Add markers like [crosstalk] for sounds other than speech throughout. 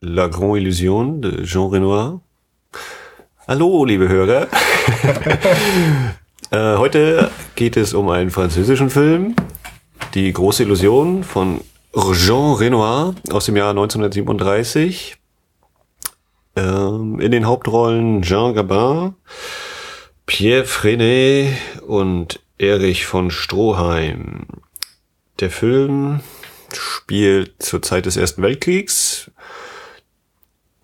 La Grande Illusion de Jean Renoir. Hallo, liebe Hörer. [laughs] äh, heute geht es um einen französischen Film, Die große Illusion von Jean Renoir aus dem Jahr 1937. Ähm, in den Hauptrollen Jean Gabin, Pierre Freinet und Erich von Stroheim. Der Film spielt zur Zeit des Ersten Weltkriegs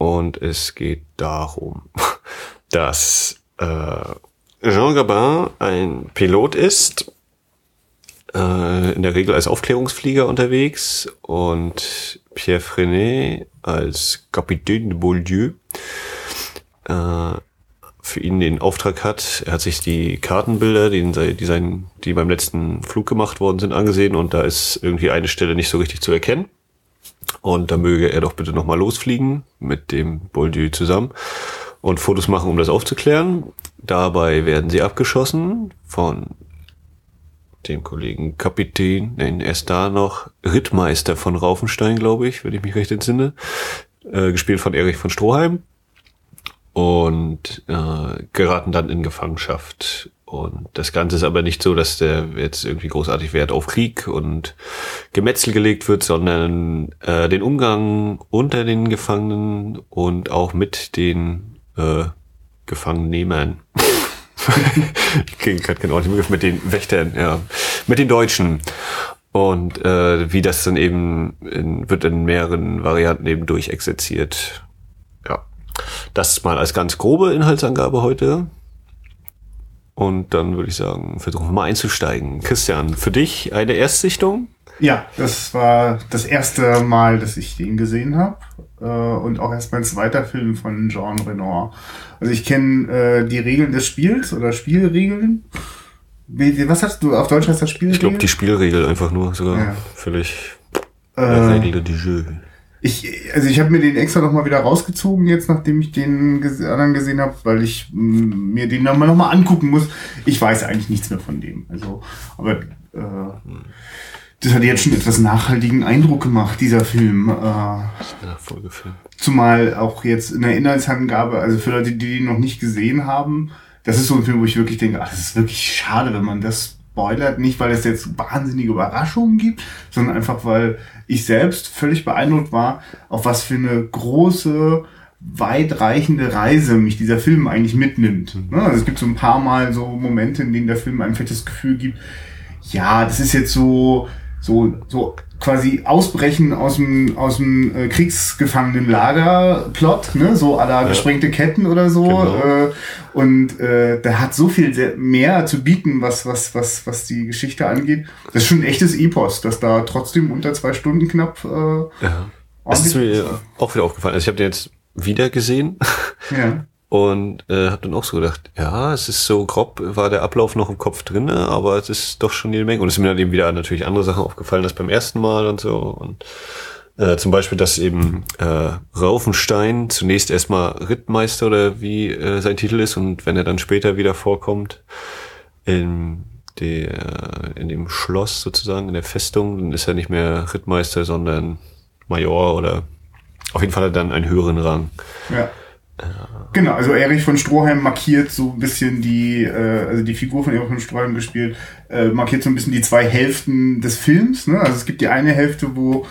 und es geht darum, [laughs] dass äh, Jean Gabin ein Pilot ist, äh, in der Regel als Aufklärungsflieger unterwegs und Pierre Frenet als Capitaine de Beaulieu äh, für ihn den Auftrag hat. Er hat sich die Kartenbilder, die, die, sein, die beim letzten Flug gemacht worden sind, angesehen und da ist irgendwie eine Stelle nicht so richtig zu erkennen. Und da möge er doch bitte nochmal losfliegen mit dem Beaulieu zusammen und Fotos machen, um das aufzuklären. Dabei werden sie abgeschossen von dem Kollegen Kapitän, nein, er ist da noch Rittmeister von Raufenstein, glaube ich, wenn ich mich recht entsinne, äh, gespielt von Erich von Stroheim und äh, geraten dann in Gefangenschaft. Und das Ganze ist aber nicht so, dass der jetzt irgendwie großartig Wert auf Krieg und Gemetzel gelegt wird, sondern äh, den Umgang unter den Gefangenen und auch mit den äh, Gefangennehmern. ich [laughs] kriege gerade genau den Begriff mit den Wächtern, ja, mit den Deutschen. Und äh, wie das dann eben in, wird in mehreren Varianten eben durchexerziert. Das mal als ganz grobe Inhaltsangabe heute. Und dann würde ich sagen, versuchen wir mal einzusteigen. Christian, für dich eine Erstsichtung? Ja, das war das erste Mal, dass ich den gesehen habe. Äh, und auch erst mein zweiter Film von Jean Renoir. Also ich kenne äh, die Regeln des Spiels oder Spielregeln. Was hast du auf Deutsch heißt das Spielregel? Ich glaube die Spielregel einfach nur sogar ja. völlig äh, Regel du jeu ich, also ich habe mir den extra nochmal wieder rausgezogen jetzt, nachdem ich den anderen gesehen habe, weil ich mm, mir den nochmal noch mal angucken muss. Ich weiß eigentlich nichts mehr von dem. Also, aber äh, das hat jetzt schon etwas nachhaltigen Eindruck gemacht, dieser Film. Äh, Zumal auch jetzt in der Inhaltsangabe, also für Leute, die den noch nicht gesehen haben, das ist so ein Film, wo ich wirklich denke, ach, das ist wirklich schade, wenn man das spoilert. Nicht, weil es jetzt wahnsinnige Überraschungen gibt, sondern einfach, weil ich selbst völlig beeindruckt war, auf was für eine große, weitreichende Reise mich dieser Film eigentlich mitnimmt. Mhm. Also es gibt so ein paar Mal so Momente, in denen der Film ein fettes Gefühl gibt, ja, das ist jetzt so, so, so quasi ausbrechen aus dem, aus dem äh, Kriegsgefangenenlager-Plot, ne? so aller ja. gesprengte Ketten oder so. Genau. Äh, und äh, der hat so viel mehr zu bieten, was, was, was, was die Geschichte angeht. Das ist schon ein echtes Epos, dass da trotzdem unter zwei Stunden knapp. Äh, ja. Das ist mir auch wieder aufgefallen. Also ich habe den jetzt wieder gesehen. Ja. [laughs] Und äh, habe dann auch so gedacht, ja, es ist so grob, war der Ablauf noch im Kopf drinne, aber es ist doch schon jede Menge. Und es sind mir dann eben wieder natürlich andere Sachen aufgefallen als beim ersten Mal und so. Und äh, zum Beispiel, dass eben äh, Raufenstein zunächst erstmal Rittmeister oder wie äh, sein Titel ist und wenn er dann später wieder vorkommt in, der, in dem Schloss sozusagen, in der Festung, dann ist er nicht mehr Rittmeister, sondern Major oder auf jeden Fall hat er dann einen höheren Rang. Ja. Genau, also Erich von Stroheim markiert so ein bisschen die, äh, also die Figur von Erich von Stroheim gespielt, äh, markiert so ein bisschen die zwei Hälften des Films. Ne? Also es gibt die eine Hälfte, wo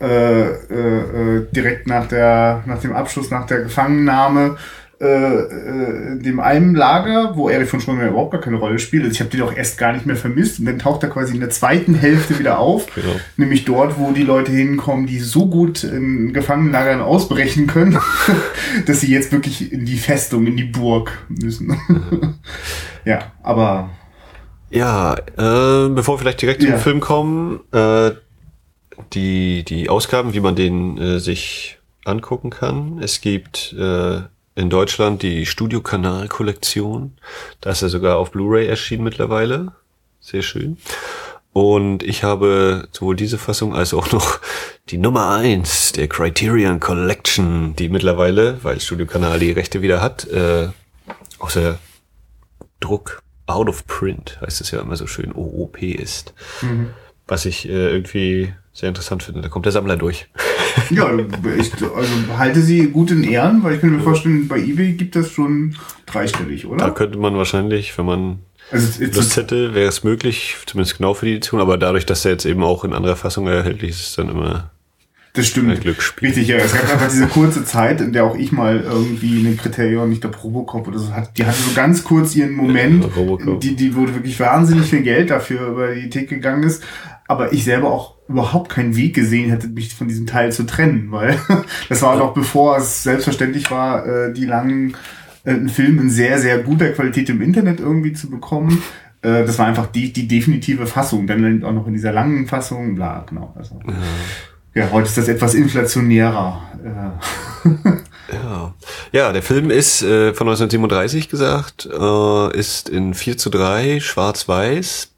äh, äh, äh direkt nach der, nach dem Abschluss, nach der Gefangennahme äh, äh, dem einen Lager, wo Erich von Stroheim überhaupt gar keine Rolle spielt. Also ich habe den auch erst gar nicht mehr vermisst. Und dann taucht er quasi in der zweiten Hälfte wieder auf. Genau. Nämlich dort, wo die Leute hinkommen, die so gut in Gefangenenlagern ausbrechen können, [laughs] dass sie jetzt wirklich in die Festung, in die Burg müssen. [laughs] ja, aber. Ja, äh, bevor wir vielleicht direkt ja. zum Film kommen, äh, die, die Ausgaben, wie man den äh, sich angucken kann. Es gibt äh, in Deutschland die Studiokanal-Kollektion. Da ist er sogar auf Blu-ray erschienen mittlerweile. Sehr schön. Und ich habe sowohl diese Fassung als auch noch die Nummer eins der Criterion Collection, die mittlerweile, weil Studio Kanal die Rechte wieder hat, äh, außer Druck out of print, heißt es ja immer so schön, OOP ist. Mhm. Was ich äh, irgendwie sehr interessant finde. Da kommt der Sammler durch. [laughs] Ja, ich also halte sie gut in Ehren, weil ich kann mir vorstellen, bei eBay gibt das schon dreistellig, oder? Da könnte man wahrscheinlich, wenn man also Lust hätte, wäre es möglich, zumindest genau für die Edition, aber dadurch, dass er jetzt eben auch in anderer Fassung erhältlich ist, ist dann immer das stimmt. Ein Glücksspiel. Richtig, ja. Es gab einfach diese kurze Zeit, in der auch ich mal irgendwie eine Kriterion, nicht der Probocop oder so hat. Die hatte so ganz kurz ihren Moment, ja, die, die wurde wirklich wahnsinnig viel Geld dafür über die Theke gegangen ist. Aber ich selber auch überhaupt keinen Weg gesehen hätte, mich von diesem Teil zu trennen, weil [laughs] das war noch bevor es selbstverständlich war, äh, die langen äh, einen Film in sehr, sehr guter Qualität im Internet irgendwie zu bekommen. Äh, das war einfach die, die definitive Fassung. Dann auch noch in dieser langen Fassung, bla, genau. Also. Ja. Ja, heute ist das etwas inflationärer. [laughs] ja. ja, der Film ist äh, von 1937 gesagt, äh, ist in 4 zu 3 schwarz-weiß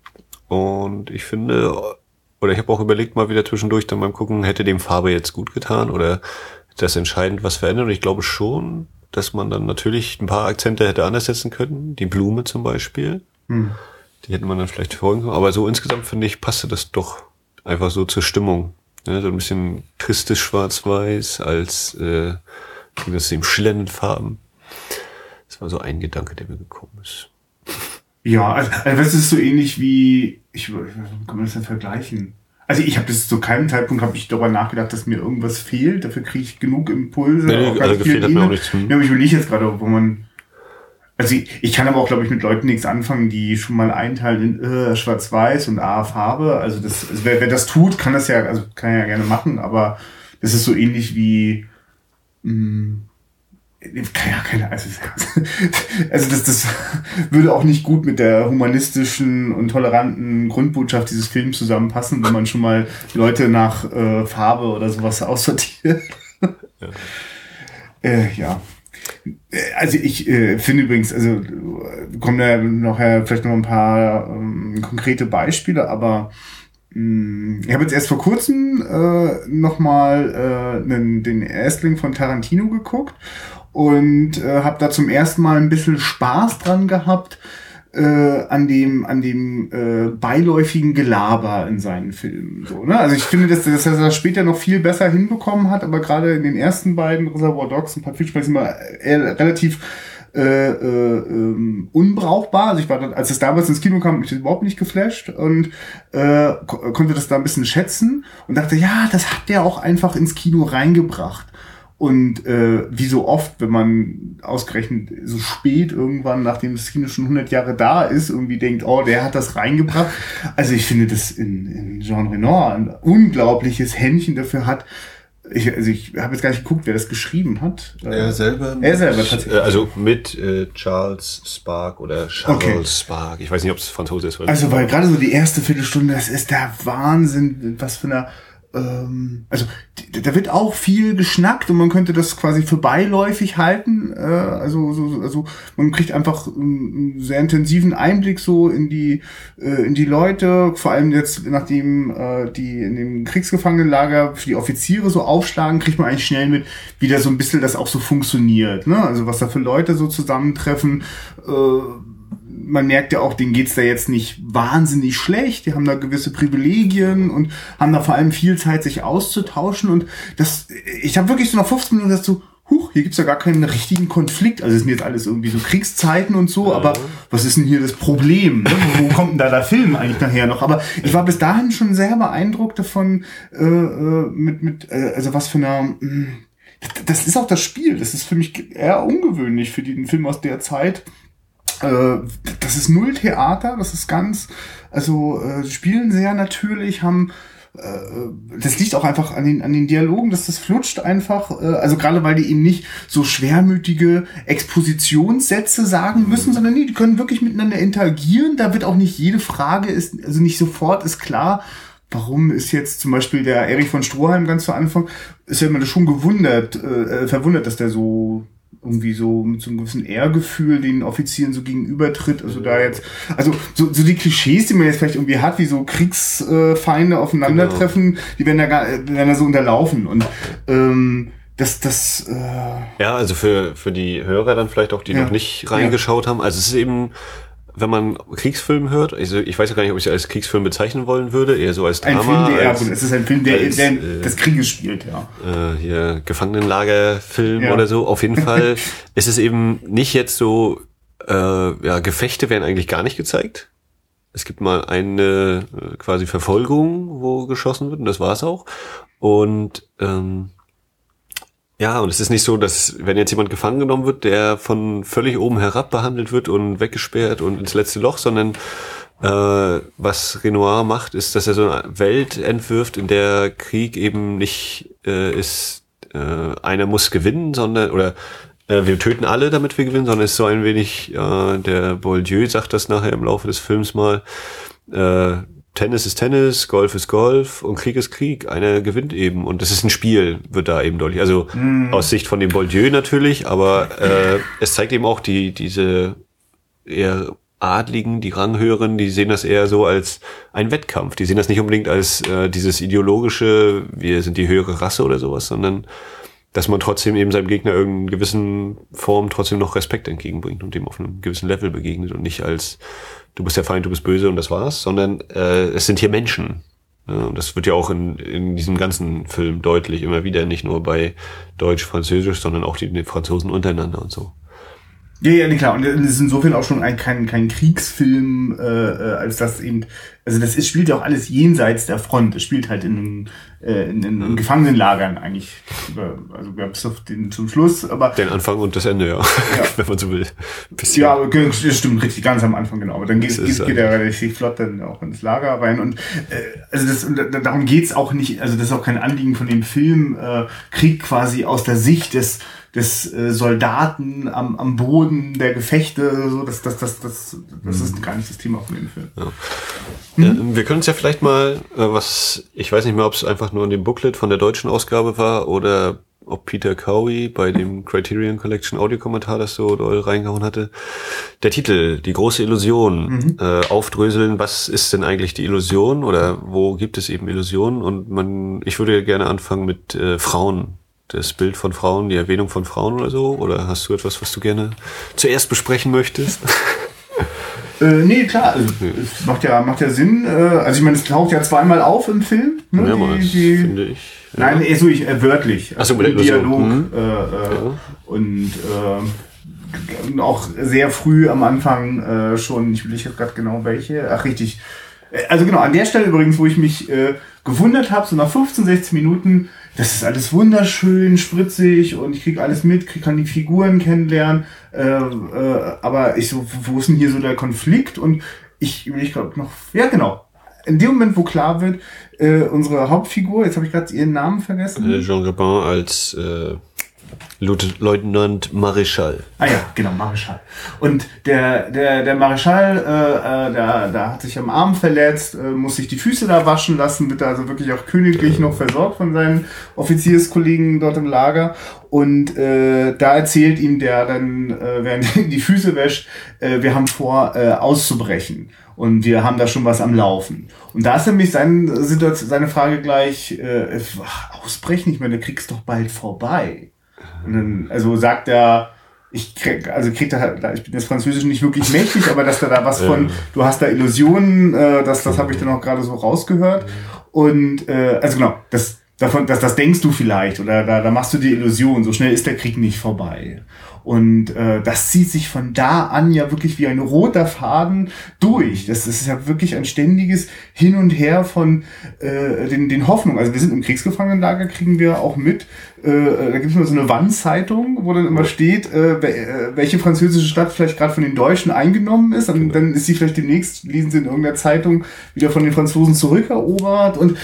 und ich finde, oder ich habe auch überlegt mal wieder zwischendurch dann beim Gucken, hätte dem Farbe jetzt gut getan oder das entscheidend was verändert und ich glaube schon, dass man dann natürlich ein paar Akzente hätte anders setzen können, die Blume zum Beispiel. Hm. Die hätte man dann vielleicht folgen können, aber so insgesamt finde ich, passte das doch einfach so zur Stimmung Ne, so ein bisschen tristes Schwarz-Weiß als äh, das im schillernden Farben. Das war so ein Gedanke, der mir gekommen ist. Ja, also, also das ist so ähnlich wie, ich, kann man das denn vergleichen? Also ich habe das zu keinem Zeitpunkt habe ich darüber nachgedacht, dass mir irgendwas fehlt. Dafür kriege ich genug Impulse. Nee, nee, also gefehlt hat mir auch nichts. Hm. Ja, aber ich will nicht jetzt gerade, wo man also ich, ich kann aber auch, glaube ich, mit Leuten nichts anfangen, die schon mal einteilen in äh, Schwarz-Weiß und A Farbe. Also das, also wer, wer das tut, kann das ja, also kann ja gerne machen, aber das ist so ähnlich wie mh, hm, ja, keine, also, also das, das würde auch nicht gut mit der humanistischen und toleranten Grundbotschaft dieses Films zusammenpassen, wenn man schon mal Leute nach äh, Farbe oder sowas aussortiert. Ja. äh, ja. Also ich äh, finde übrigens, also kommen da nachher vielleicht noch ein paar ähm, konkrete Beispiele, aber mh, hm, ich habe jetzt erst vor kurzem äh, nochmal äh, den Erstling von Tarantino geguckt und äh, habe da zum ersten Mal ein bisschen Spaß dran gehabt, äh, an dem, an dem äh, beiläufigen Gelaber in seinen Filmen. So, ne? Also ich finde, dass, dass er das später noch viel besser hinbekommen hat, aber gerade in den ersten beiden, Reservoir Dogs und Pulp Fiction, sind eher relativ äh, äh, ähm, unbrauchbar. Also ich war dann, als es damals ins Kino kam, mich überhaupt nicht geflasht und äh, ko konnte das da ein bisschen schätzen und dachte, ja, das hat der auch einfach ins Kino reingebracht. Und äh, wie so oft, wenn man ausgerechnet so spät irgendwann, nachdem das Kino schon 100 Jahre da ist, irgendwie denkt, oh, der hat das reingebracht. Also ich finde, dass in, in Jean Renoir ein unglaubliches Händchen dafür hat. Ich, also ich habe jetzt gar nicht geguckt, wer das geschrieben hat. Er selber. Er selber tatsächlich. Äh, also mit äh, Charles Spark oder Charles okay. Spark. Ich weiß nicht, ob es Franzose ist. Oder also weil gerade so die erste Viertelstunde, das ist der Wahnsinn, was für eine ähm, also da wird auch viel geschnackt und man könnte das quasi für beiläufig halten. Äh, also, so, also man kriegt einfach einen sehr intensiven Einblick so in die äh, in die Leute, vor allem jetzt nachdem äh, die in dem Kriegsgefangenenlager für die Offiziere so aufschlagen, kriegt man eigentlich schnell mit, wie da so ein bisschen das auch so funktioniert. Ne? Also was da für Leute so zusammentreffen. Äh, man merkt ja auch, denen geht's da jetzt nicht wahnsinnig schlecht. Die haben da gewisse Privilegien und haben da vor allem viel Zeit, sich auszutauschen. Und das, ich habe wirklich so nach 15 Minuten gesagt so, huch, hier gibt's ja gar keinen richtigen Konflikt. Also es sind jetzt alles irgendwie so Kriegszeiten und so, aber was ist denn hier das Problem? Ne? Wo kommt denn da der Film eigentlich nachher noch? Aber ich war bis dahin schon sehr beeindruckt davon, äh, äh mit, mit, äh, also was für einer, mh, hm, das ist auch das Spiel. Das ist für mich eher ungewöhnlich für den Film aus der Zeit äh, das ist null Theater, das ist ganz, also äh, spielen sehr natürlich, haben äh, das liegt auch einfach an den, an den Dialogen, dass das flutscht einfach, äh, also gerade weil die eben nicht so schwermütige Expositionssätze sagen müssen, sondern nee, die können wirklich miteinander interagieren. Da wird auch nicht jede Frage ist, also nicht sofort ist klar, warum ist jetzt zum Beispiel der Erich von Stroheim ganz zu Anfang, ist ja immer schon gewundert, äh, verwundert, dass der so irgendwie so mit so einem gewissen Ehrgefühl den Offizieren so gegenübertritt. Also da jetzt, also so, so die Klischees, die man jetzt vielleicht irgendwie hat, wie so Kriegsfeinde aufeinandertreffen, genau. die werden da, gar, werden da so unterlaufen. Und ähm, das, das äh Ja, also für, für die Hörer dann vielleicht auch, die ja. noch nicht reingeschaut ja. haben. Also es ist eben wenn man Kriegsfilm hört, also ich weiß ja gar nicht, ob ich es als Kriegsfilm bezeichnen wollen würde, eher so als Ein Drama. Film, der, als, es ist ein Film, der, als, der äh, des Krieges spielt, ja. äh, hier Gefangenenlagerfilm Ja. oder so. Auf jeden Fall [laughs] ist es eben nicht jetzt so, äh, ja, Gefechte werden eigentlich gar nicht gezeigt. Es gibt mal eine äh, quasi Verfolgung, wo geschossen wird, und das war's auch. Und ähm, ja, und es ist nicht so, dass wenn jetzt jemand gefangen genommen wird, der von völlig oben herab behandelt wird und weggesperrt und ins letzte Loch, sondern äh, was Renoir macht, ist, dass er so eine Welt entwirft, in der Krieg eben nicht äh, ist, äh, einer muss gewinnen, sondern oder äh, wir töten alle, damit wir gewinnen, sondern es ist so ein wenig, äh, der Bourdieu sagt das nachher im Laufe des Films mal, äh, Tennis ist Tennis, Golf ist Golf und Krieg ist Krieg. Einer gewinnt eben und das ist ein Spiel, wird da eben deutlich. Also aus Sicht von dem Bourdieu natürlich, aber äh, es zeigt eben auch die diese eher Adligen, die Ranghöheren, die sehen das eher so als ein Wettkampf. Die sehen das nicht unbedingt als äh, dieses ideologische, wir sind die höhere Rasse oder sowas, sondern dass man trotzdem eben seinem Gegner irgendeinen gewissen Form trotzdem noch Respekt entgegenbringt und dem auf einem gewissen Level begegnet und nicht als du bist der Feind, du bist böse und das war's, sondern äh, es sind hier Menschen. Das wird ja auch in, in diesem ganzen Film deutlich, immer wieder, nicht nur bei Deutsch, Französisch, sondern auch die, die Franzosen untereinander und so. Ja, ja, nee, klar. Und es ist insofern auch schon ein, kein, kein Kriegsfilm, äh, äh, als das eben, also das ist, spielt ja auch alles jenseits der Front. Es spielt halt in, äh, in, in, in Gefangenenlagern eigentlich, äh, also ja, bis auf den zum Schluss, aber Den Anfang und das Ende, ja, [laughs] wenn man so will. Bisschen. ja, aber ge- das stimmt richtig, ganz am Anfang, genau. Aber dann geht, geht, geht er relativ flott dann auch ins Lager rein. Und äh, also das, und da- darum geht's auch nicht, also das ist auch kein Anliegen von dem Film, äh, Krieg quasi aus der Sicht des des äh, Soldaten am, am Boden der Gefechte, so das, das, das, das, das ist gar nicht das Thema von dem Film. Ja, wir können uns ja vielleicht mal, äh, was, ich weiß nicht mehr, ob es einfach nur in dem Booklet von der deutschen Ausgabe war oder ob Peter Cowie bei dem Criterion Collection Audiokommentar das so doll reingehauen hatte. Der Titel, die große Illusion, äh, aufdröseln, was ist denn eigentlich die Illusion oder wo gibt es eben Illusionen? Und man, ich würde gerne anfangen mit äh, Frauen. Das Bild von Frauen, die Erwähnung von Frauen oder so? Oder hast du etwas, was du gerne zuerst besprechen möchtest? [laughs] Äh, nee, klar, also, es macht ja, macht ja Sinn. Äh, also ich meine, es taucht ja zweimal auf im Film. Ne, Mehrmals, die, die, finde ich. Nein, eher so ich, äh, wörtlich. Ach so, im. Dialog. Mhm. Äh, äh, Und äh, auch sehr früh am Anfang äh, schon, ich will nicht gerade genau welche. Ach, richtig. Äh, Also genau, an der Stelle übrigens, wo ich mich äh, gewundert habe, so nach 15, 16 Minuten, das ist alles wunderschön, spritzig und ich krieg alles mit, krieg, kann die Figuren kennenlernen. Äh, äh, aber ich so, wo ist denn hier so der Konflikt? Und ich, ich glaube noch, ja genau. In dem Moment, wo klar wird, äh, unsere Hauptfigur, jetzt habe ich gerade ihren Namen vergessen. Äh, Jean Gabin als äh, Leutnant Maréchal. Ah ja, genau, Marischal. Und der, der, der Marischal, äh, äh, der, der hat sich am Arm verletzt, äh, muss sich die Füße da waschen lassen, wird da also wirklich auch königlich noch versorgt von seinen Offizierskollegen dort im Lager. Und äh, da erzählt ihm der dann, äh, [laughs] während er die Füße wäscht, äh, wir haben vor, äh, auszubrechen. Und wir haben da schon was am Laufen. Und da ist nämlich sein, Situation, seine Frage gleich, äh, ausbrechen, ich meine, der Krieg ist doch bald vorbei. Und dann, also sagt er, ich krieg, also krieg da, ich bin das Französisch nicht wirklich mächtig, aber dass da da was [laughs] von, du hast da Illusionen, äh, das, das habe ich dann auch gerade so rausgehört. Und äh, also genau, das, davon, das, das denkst du vielleicht oder da, da machst du die Illusion, so schnell ist der Krieg nicht vorbei. Und äh, das zieht sich von da an ja wirklich wie ein roter Faden durch. Das ist ja wirklich ein ständiges Hin und Her von äh, den, den Hoffnungen. Also wir sind im Kriegsgefangenenlager, kriegen wir auch mit. Äh, da gibt es immer so eine Wandzeitung, wo dann immer steht, äh, äh, welche französische Stadt vielleicht gerade von den Deutschen eingenommen ist. Und dann ist sie vielleicht demnächst, lesen sie in irgendeiner Zeitung, wieder von den Franzosen zurückerobert. Und äh,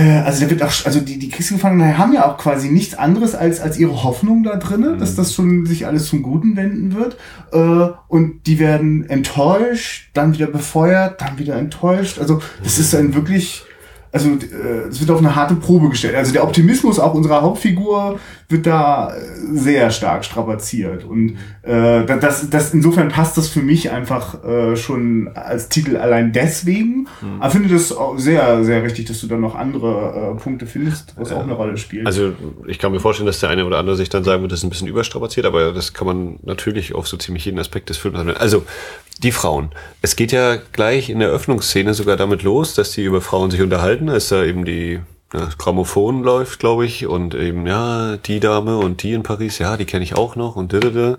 also da wird auch, also die, die Kriegsgefangenen haben ja auch quasi nichts anderes als, als ihre Hoffnung da drinne, dass das schon sich alles zum Guten wenden wird. Äh, und die werden enttäuscht, dann wieder befeuert, dann wieder enttäuscht. Also das ist ein wirklich, also äh, es wird auf eine harte Probe gestellt. Also der Optimismus auch unserer Hauptfigur wird da äh, sehr stark strapaziert. Und äh, da- das, das insofern passt das für mich einfach äh, schon als Titel allein deswegen. Aber finde das auch sehr, sehr richtig, dass du dann noch andere äh, Punkte findest, was auch eine Rolle spielt. Also ich kann mir vorstellen, dass der eine oder andere sich dann sagen wird, das ist ein bisschen überstrapaziert, aber das kann man natürlich auf so ziemlich jeden Aspekt des Films anwenden. Also die Frauen. Es geht ja gleich in der Öffnungsszene sogar damit los, dass die über Frauen sich unterhalten, als da eben die ja, Grammophon läuft, glaube ich, und eben, ja, die Dame und die in Paris, ja, die kenne ich auch noch und didede.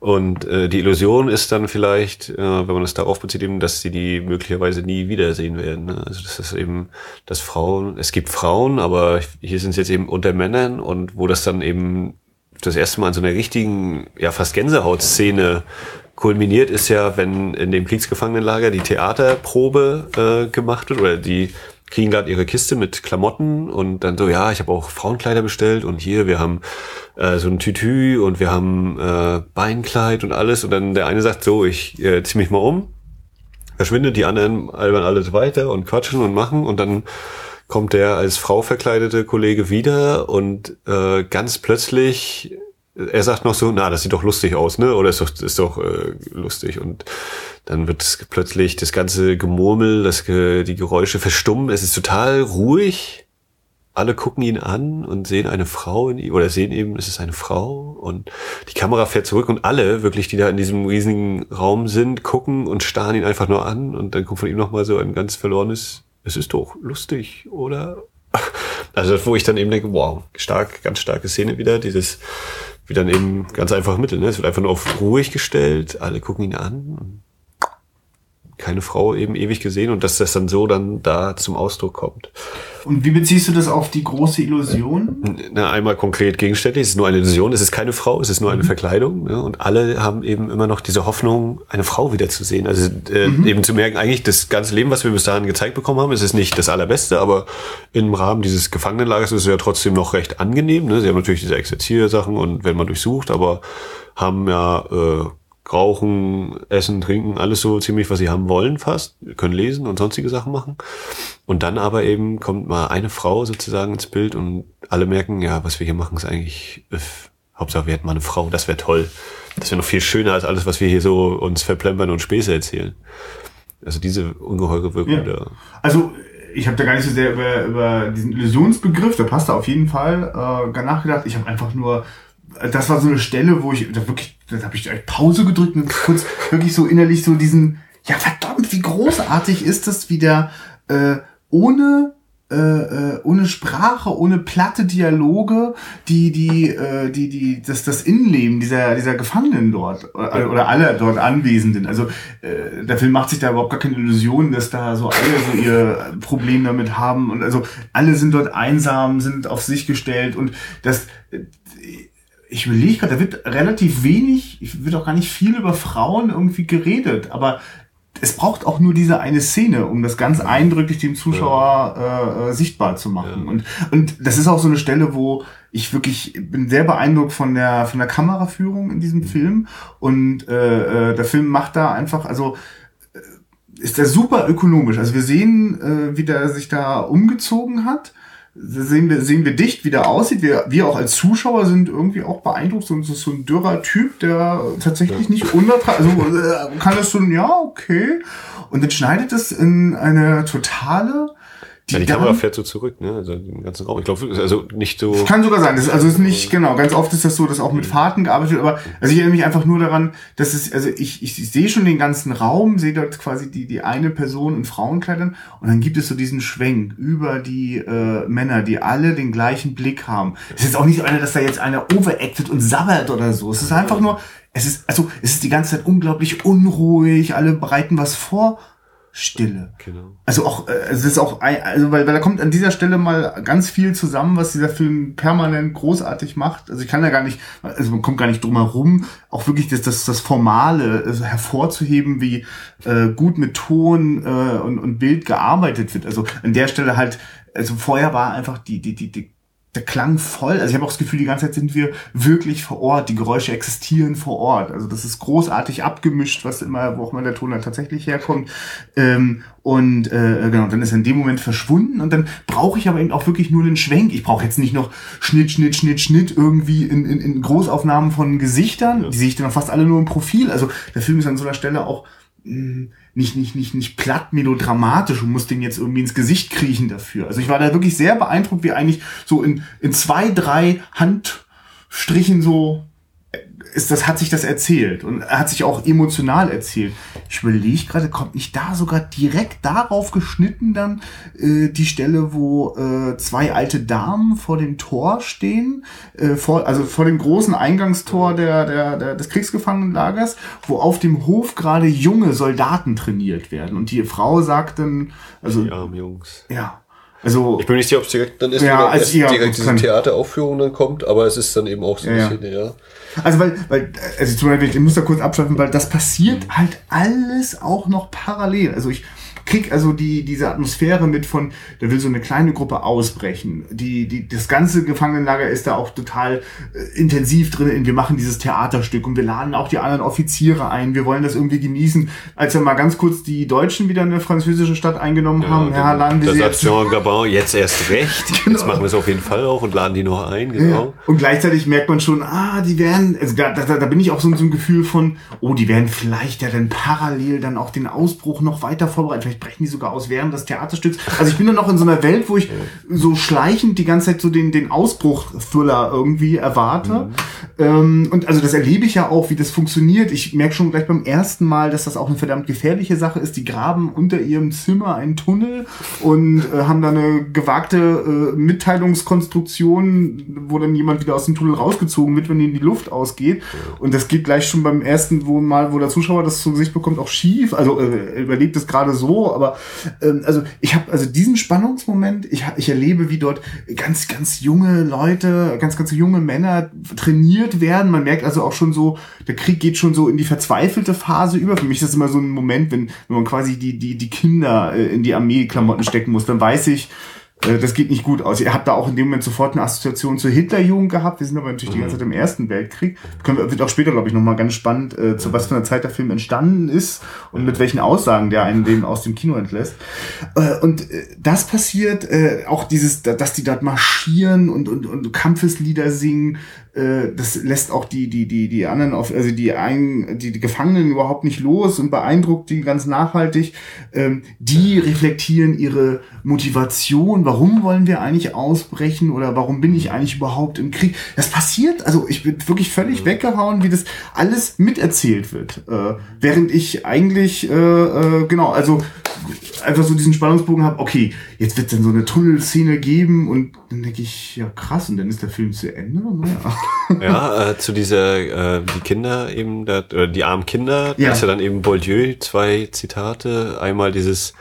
Und äh, die Illusion ist dann vielleicht, äh, wenn man es darauf bezieht, eben, dass sie die möglicherweise nie wiedersehen werden. Ne? Also das ist eben, dass Frauen, es gibt Frauen, aber hier sind es jetzt eben unter Männern und wo das dann eben das erste Mal in so einer richtigen, ja fast Gänsehautszene kulminiert, ist ja, wenn in dem Kriegsgefangenenlager die Theaterprobe äh, gemacht wird oder die kriegen gerade ihre Kiste mit Klamotten und dann so, ja, ich habe auch Frauenkleider bestellt und hier, wir haben äh, so ein Tütü und wir haben äh, Beinkleid und alles und dann der eine sagt so, ich äh, zieh mich mal um, verschwindet, die anderen albern alles weiter und quatschen und machen und dann kommt der als Frau verkleidete Kollege wieder und äh, ganz plötzlich er sagt noch so, na, das sieht doch lustig aus, ne? Oder ist doch, ist doch äh, lustig. Und dann wird plötzlich das ganze Gemurmel, das, die Geräusche verstummen. Es ist total ruhig. Alle gucken ihn an und sehen eine Frau in ihm, oder sehen eben, es ist eine Frau. Und die Kamera fährt zurück und alle, wirklich, die da in diesem riesigen Raum sind, gucken und starren ihn einfach nur an. Und dann kommt von ihm nochmal so ein ganz verlorenes, es ist doch lustig, oder? [laughs] Also, wo ich dann eben denke, wow, stark, ganz starke Szene wieder, dieses, wie dann eben ganz einfach Mittel. Ne? Es wird einfach nur auf ruhig gestellt, alle gucken ihn an. Keine Frau eben ewig gesehen und dass das dann so dann da zum Ausdruck kommt. Und wie beziehst du das auf die große Illusion? Na, einmal konkret gegenständlich, es ist nur eine Illusion, es ist keine Frau, es ist nur eine mhm. Verkleidung. Ne? Und alle haben eben immer noch diese Hoffnung, eine Frau wiederzusehen. Also äh, mhm. eben zu merken, eigentlich das ganze Leben, was wir bis dahin gezeigt bekommen haben, es ist nicht das Allerbeste, aber im Rahmen dieses Gefangenenlagers ist es ja trotzdem noch recht angenehm. Ne? Sie haben natürlich diese Exerziersachen und werden mal durchsucht, aber haben ja äh, rauchen, essen, trinken, alles so ziemlich, was sie haben wollen fast, können lesen und sonstige Sachen machen. Und dann aber eben kommt mal eine Frau sozusagen ins Bild und alle merken, ja, was wir hier machen, ist eigentlich, äh, Hauptsache wir hätten mal eine Frau, das wäre toll. Das wäre noch viel schöner als alles, was wir hier so uns verplempern und Späße erzählen. Also diese ungeheure Wirkung ja. da. Also ich habe da gar nicht so sehr über, über diesen Illusionsbegriff, der passt da auf jeden Fall, äh, nachgedacht. Ich habe einfach nur das war so eine Stelle, wo ich da wirklich, da habe ich Pause gedrückt und kurz wirklich so innerlich so diesen, ja verdammt, wie großartig ist das wieder äh, ohne äh, äh, ohne Sprache, ohne platte Dialoge, die die äh, die die das das Innenleben dieser dieser Gefangenen dort oder, oder alle dort Anwesenden. Also äh, der Film macht sich da überhaupt gar keine Illusionen, dass da so alle so ihr Problem damit haben und also alle sind dort einsam, sind auf sich gestellt und das ich überlege gerade, da wird relativ wenig, wird auch gar nicht viel über Frauen irgendwie geredet, aber es braucht auch nur diese eine Szene, um das ganz eindrücklich dem Zuschauer äh, äh, sichtbar zu machen. Ja. Und, und das ist auch so eine Stelle, wo ich wirklich bin sehr beeindruckt von der von der Kameraführung in diesem Film. Und äh, äh, der Film macht da einfach, also äh, ist der super ökonomisch. Also wir sehen, äh, wie der sich da umgezogen hat sehen wir, sehen wir dicht, wie der aussieht. Wir, wir auch als Zuschauer sind irgendwie auch beeindruckt. So, so ein dürrer Typ, der tatsächlich ja. nicht unerträglich, also äh, kann das so, ja, okay. Und dann schneidet es in eine totale die, ja, die Kamera fährt so zurück, ne? Also den ganzen Raum. Ich glaube, also nicht so. Kann sogar sein. Das, also ist nicht genau. Ganz oft ist das so, dass auch mit Fahrten gearbeitet wird. Aber also ich erinnere mich einfach nur daran, dass es also ich ich, ich sehe schon den ganzen Raum, sehe dort quasi die die eine Person in Frauenkleidern und dann gibt es so diesen Schwenk über die äh, Männer, die alle den gleichen Blick haben. Es ist auch nicht so einer, dass da jetzt einer overacted und sabbert oder so. Es ist einfach nur, es ist also es ist die ganze Zeit unglaublich unruhig. Alle bereiten was vor Stille. Genau. Also auch, äh, es ist auch, also weil, weil da kommt an dieser Stelle mal ganz viel zusammen, was dieser Film permanent großartig macht. Also ich kann da gar nicht, also man kommt gar nicht drum herum, auch wirklich das, das, das Formale also hervorzuheben, wie äh, gut mit Ton äh, und, und Bild gearbeitet wird. Also an der Stelle halt, also vorher war einfach die, die, die, die der Klang voll. Also ich habe auch das Gefühl, die ganze Zeit sind wir wirklich vor Ort. Die Geräusche existieren vor Ort. Also das ist großartig abgemischt, was immer, wo auch immer der Ton dann tatsächlich herkommt. Ähm, und äh, genau, dann ist er in dem Moment verschwunden und dann brauche ich aber eben auch wirklich nur einen Schwenk. Ich brauche jetzt nicht noch Schnitt, Schnitt, Schnitt, Schnitt irgendwie in, in, in Großaufnahmen von Gesichtern. Die sehe ich dann fast alle nur im Profil. Also der Film ist an so einer Stelle auch nicht, nicht, nicht, nicht platt melodramatisch und muss den jetzt irgendwie ins Gesicht kriechen dafür. Also ich war da wirklich sehr beeindruckt, wie eigentlich so in, in zwei, drei Handstrichen so ist das, hat sich das erzählt und hat sich auch emotional erzählt. Ich überlege gerade, kommt nicht da sogar direkt darauf geschnitten dann äh, die Stelle, wo äh, zwei alte Damen vor dem Tor stehen, äh, vor, also vor dem großen Eingangstor der, der, der, des Kriegsgefangenenlagers, wo auf dem Hof gerade junge Soldaten trainiert werden. Und die Frau sagt dann, also. Die armen Jungs. Ja. Also, ich bin nicht sicher, ob es direkt dann ist, ja, oder also, ja, direkt diese Theateraufführung dann kommt, aber es ist dann eben auch so eine Ja, ja. Szene, ja. Also weil, weil, also zum Beispiel, ich muss da kurz abschalten, weil das passiert halt alles auch noch parallel. Also ich krieg also die, diese Atmosphäre mit von, da will so eine kleine Gruppe ausbrechen. Die, die, das ganze Gefangenenlager ist da auch total äh, intensiv drin. in Wir machen dieses Theaterstück und wir laden auch die anderen Offiziere ein. Wir wollen das irgendwie genießen. Als dann mal ganz kurz die Deutschen wieder eine französische Stadt eingenommen haben, ja, laden wir da sie sagt jetzt Jean Gabin jetzt erst recht. [laughs] Genau. Jetzt machen wir es auf jeden Fall auch und laden die noch ein, Ja. genau. Und gleichzeitig merkt man schon, ah, die werden, also da, da, da bin ich auch so, so ein Gefühl von, oh, die werden vielleicht ja dann parallel dann auch den Ausbruch noch weiter vorbereiten. Vielleicht brechen die sogar aus während des Theaterstücks. Also ich bin dann noch in so einer Welt, wo ich so schleichend die ganze Zeit so den, den Ausbruch-Thriller irgendwie erwarte. Ähm, und also das erlebe ich ja auch, wie das funktioniert. Ich merke schon gleich beim ersten Mal, dass das auch eine verdammt gefährliche Sache ist. Die graben unter ihrem Zimmer einen Tunnel und äh, haben da eine gewagte äh, Mitteilungskonstruktion, wo dann jemand wieder aus dem Tunnel rausgezogen wird, wenn ihnen die Luft ausgeht. Und das geht gleich schon beim ersten Mal, wo der Zuschauer das zu Gesicht bekommt, auch schief. Also äh, er überlebt es gerade so, aber ähm, also ich habe also diesen Spannungsmoment, ich, ich erlebe, wie dort ganz, ganz junge Leute, ganz, ganz junge Männer trainiert werden. Man merkt also auch schon so, der Krieg geht schon so in die verzweifelte Phase über. Für mich ist das immer so ein Moment, wenn, wenn man quasi die, die, die Kinder äh, in die Armeeklamotten stecken muss, dann weiß ich, das geht nicht gut aus. Ihr habt da auch in dem Moment sofort eine Assoziation zur Hitlerjugend gehabt. Wir sind aber natürlich die ganze Zeit im Ersten Weltkrieg. Können wir, wird auch später, glaube ich, nochmal ganz spannend, äh, zu was für einer Zeit der Film entstanden ist und mit welchen Aussagen der einen den aus dem Kino entlässt. Äh, und äh, das passiert, äh, auch dieses, da- dass die dort marschieren und, und, und Kampfeslieder singen, äh, das lässt auch die, die, die, die anderen, auf, also die, ein, die, die Gefangenen überhaupt nicht los und beeindruckt die ganz nachhaltig. Ähm, die reflektieren ihre Motivation. Warum wollen wir eigentlich ausbrechen oder warum bin ich eigentlich überhaupt im Krieg? Das passiert, also ich bin wirklich völlig weggehauen, wie das alles miterzählt wird. Äh, während ich eigentlich, äh, äh, genau, also einfach so diesen Spannungsbogen habe, okay, jetzt wird es dann so eine Tunnelszene geben und dann denke ich, ja krass, und dann ist der Film zu Ende. Naja. [laughs] Ja, äh, zu dieser, äh, die Kinder eben, da, oder die armen Kinder, da Ja. ist ja dann eben Bourdieu, zwei Zitate. Einmal dieses,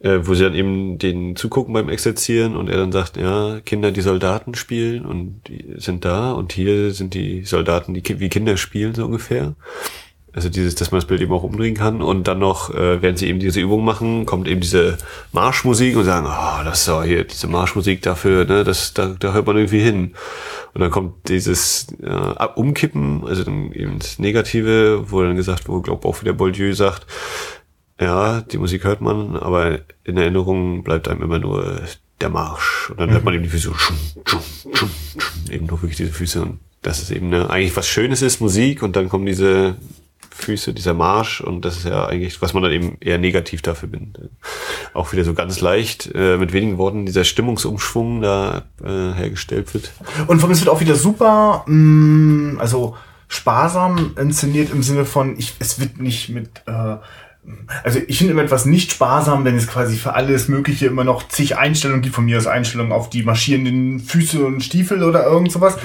äh, wo sie dann eben den zugucken beim Exerzieren und er dann sagt, ja, Kinder, die Soldaten spielen und die sind da und hier sind die Soldaten, die wie Kinder spielen, so ungefähr. Also dieses, dass man das Bild eben auch umdrehen kann und dann noch, äh, während sie eben diese Übung machen, kommt eben diese Marschmusik und sagen, ah, das ist so hier, diese Marschmusik dafür, ne, das, da, da hört man irgendwie hin. Und dann kommt dieses äh, Umkippen, also dann eben das Negative, wo dann gesagt, wo glaub auch wieder Bourdieu sagt, ja, die Musik hört man, aber in Erinnerung bleibt einem immer nur der Marsch. Und dann hört man eben die Füße so, schum, schum, schum, schum, eben nur wirklich diese Füße. Und das ist eben eine, eigentlich was Schönes ist, Musik, und dann kommen diese Füße, dieser Marsch, und das ist ja eigentlich, was man dann eben eher negativ dafür bindet. Auch wieder so ganz leicht, äh, mit wenigen Worten, dieser Stimmungsumschwung da äh, hergestellt wird. Und von es wird auch wieder super, mh, also sparsam inszeniert im Sinne von, ich, es wird nicht mit, äh, also ich finde immer etwas nicht sparsam, wenn es quasi für alles Mögliche immer noch zig Einstellungen gibt, von mir aus Einstellungen auf die marschierenden Füße und Stiefel oder irgend sowas.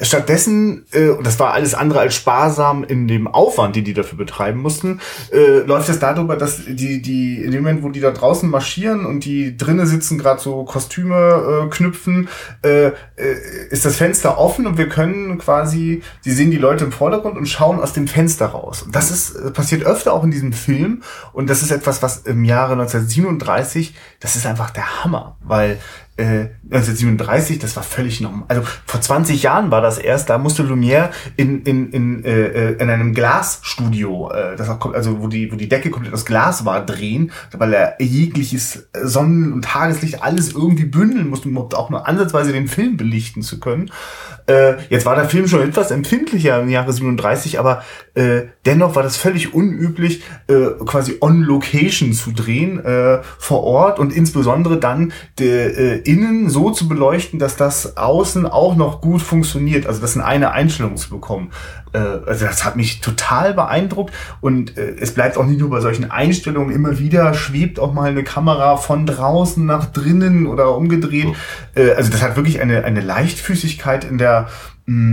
Stattdessen, äh, und das war alles andere als sparsam in dem Aufwand, den die dafür betreiben mussten, äh, läuft es darüber, dass die, die, in dem Moment, wo die da draußen marschieren und die drinnen sitzen, gerade so Kostüme äh, knüpfen, äh, äh, ist das Fenster offen und wir können quasi, sie sehen die Leute im Vordergrund und schauen aus dem Fenster raus. Und das ist, äh, passiert öfter auch in diesem Film und das ist etwas, was im Jahre 1937, das ist einfach der Hammer, weil äh, 1937, das war völlig normal. Also vor 20 Jahren war das erst, da musste Lumière in, in, in, äh, in einem Glasstudio, äh, das auch, also wo die, wo die Decke komplett aus Glas war, drehen, weil er jegliches Sonnen- und Tageslicht alles irgendwie bündeln musste, um überhaupt auch nur ansatzweise den Film belichten zu können. Äh, jetzt war der Film schon etwas empfindlicher im Jahre 37, aber äh, dennoch war das völlig unüblich, äh, quasi on Location zu drehen, äh, vor Ort und insbesondere dann de, äh, innen so zu beleuchten, dass das außen auch noch gut funktioniert. Also das in eine Einstellung zu bekommen. Äh, also das hat mich total beeindruckt und äh, es bleibt auch nicht nur bei solchen Einstellungen. Immer wieder schwebt auch mal eine Kamera von draußen nach drinnen oder umgedreht. Äh, also das hat wirklich eine, eine Leichtfüßigkeit in der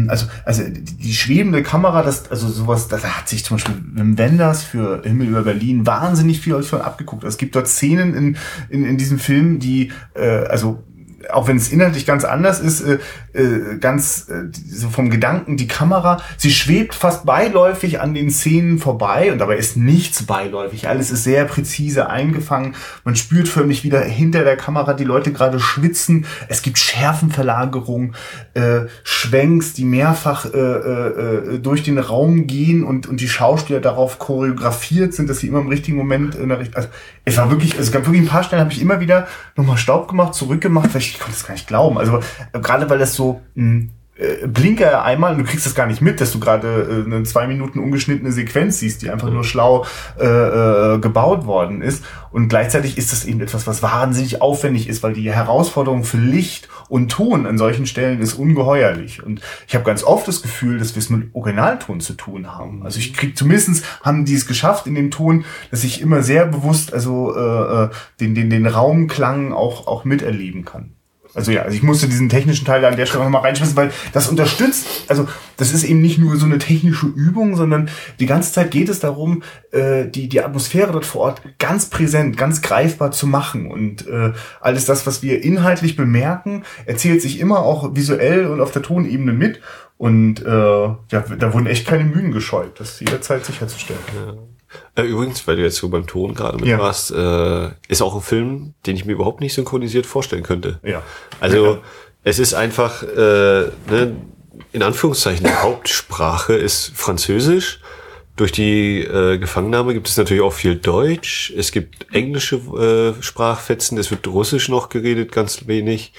also, also die, die schwebende Kamera, das, also sowas, da hat sich zum Beispiel Wim Wenders für Himmel über Berlin wahnsinnig viel von abgeguckt. Also es gibt dort Szenen in, in, in diesem Film, die, äh, also auch wenn es inhaltlich ganz anders ist, äh, äh, ganz äh, so vom Gedanken, die Kamera, sie schwebt fast beiläufig an den Szenen vorbei und dabei ist nichts beiläufig. Alles ist sehr präzise eingefangen. Man spürt förmlich wieder hinter der Kamera die Leute gerade schwitzen. Es gibt Schärfenverlagerung, äh, Schwenks, die mehrfach äh, äh, äh, durch den Raum gehen und, und die Schauspieler darauf choreografiert sind, dass sie immer im richtigen Moment in der Richtung. Also es war wirklich, also es gab wirklich ein paar Stellen, habe ich immer wieder nochmal Staub gemacht, zurückgemacht, weil ich, ich konnte das gar nicht glauben. Also äh, gerade weil das so mh, äh, blinke einmal und du kriegst das gar nicht mit, dass du gerade äh, eine zwei Minuten ungeschnittene Sequenz siehst, die einfach nur schlau äh, äh, gebaut worden ist. Und gleichzeitig ist das eben etwas, was wahnsinnig aufwendig ist, weil die Herausforderung für Licht und Ton an solchen Stellen ist ungeheuerlich. Und ich habe ganz oft das Gefühl, dass wir es mit Originalton zu tun haben. Also ich krieg zumindestens haben die es geschafft in dem Ton, dass ich immer sehr bewusst also äh, äh den, den, den Raumklang auch, auch miterleben kann. Also ja, also ich musste diesen technischen Teil an der Stelle nochmal reinschmeißen, weil das unterstützt, also das ist eben nicht nur so eine technische Übung, sondern die ganze Zeit geht es darum, äh, die, die Atmosphäre dort vor Ort ganz präsent, ganz greifbar zu machen. Und äh, alles das, was wir inhaltlich bemerken, erzählt sich immer auch visuell und auf der Tonebene mit. Und äh, ja, da wurden echt keine Mühen gescheut, das jederzeit sicherzustellen. Ja. Äh, übrigens, weil du jetzt so beim Ton gerade mit ja. warst, äh, ist auch ein Film, den ich mir überhaupt nicht synchronisiert vorstellen könnte. Ja. Also ja. es ist einfach, äh, ne, in Anführungszeichen, die Hauptsprache ist Französisch. Durch die äh, Gefangennahme gibt es natürlich auch viel Deutsch. Es gibt englische äh, Sprachfetzen. Es wird Russisch noch geredet, ganz wenig.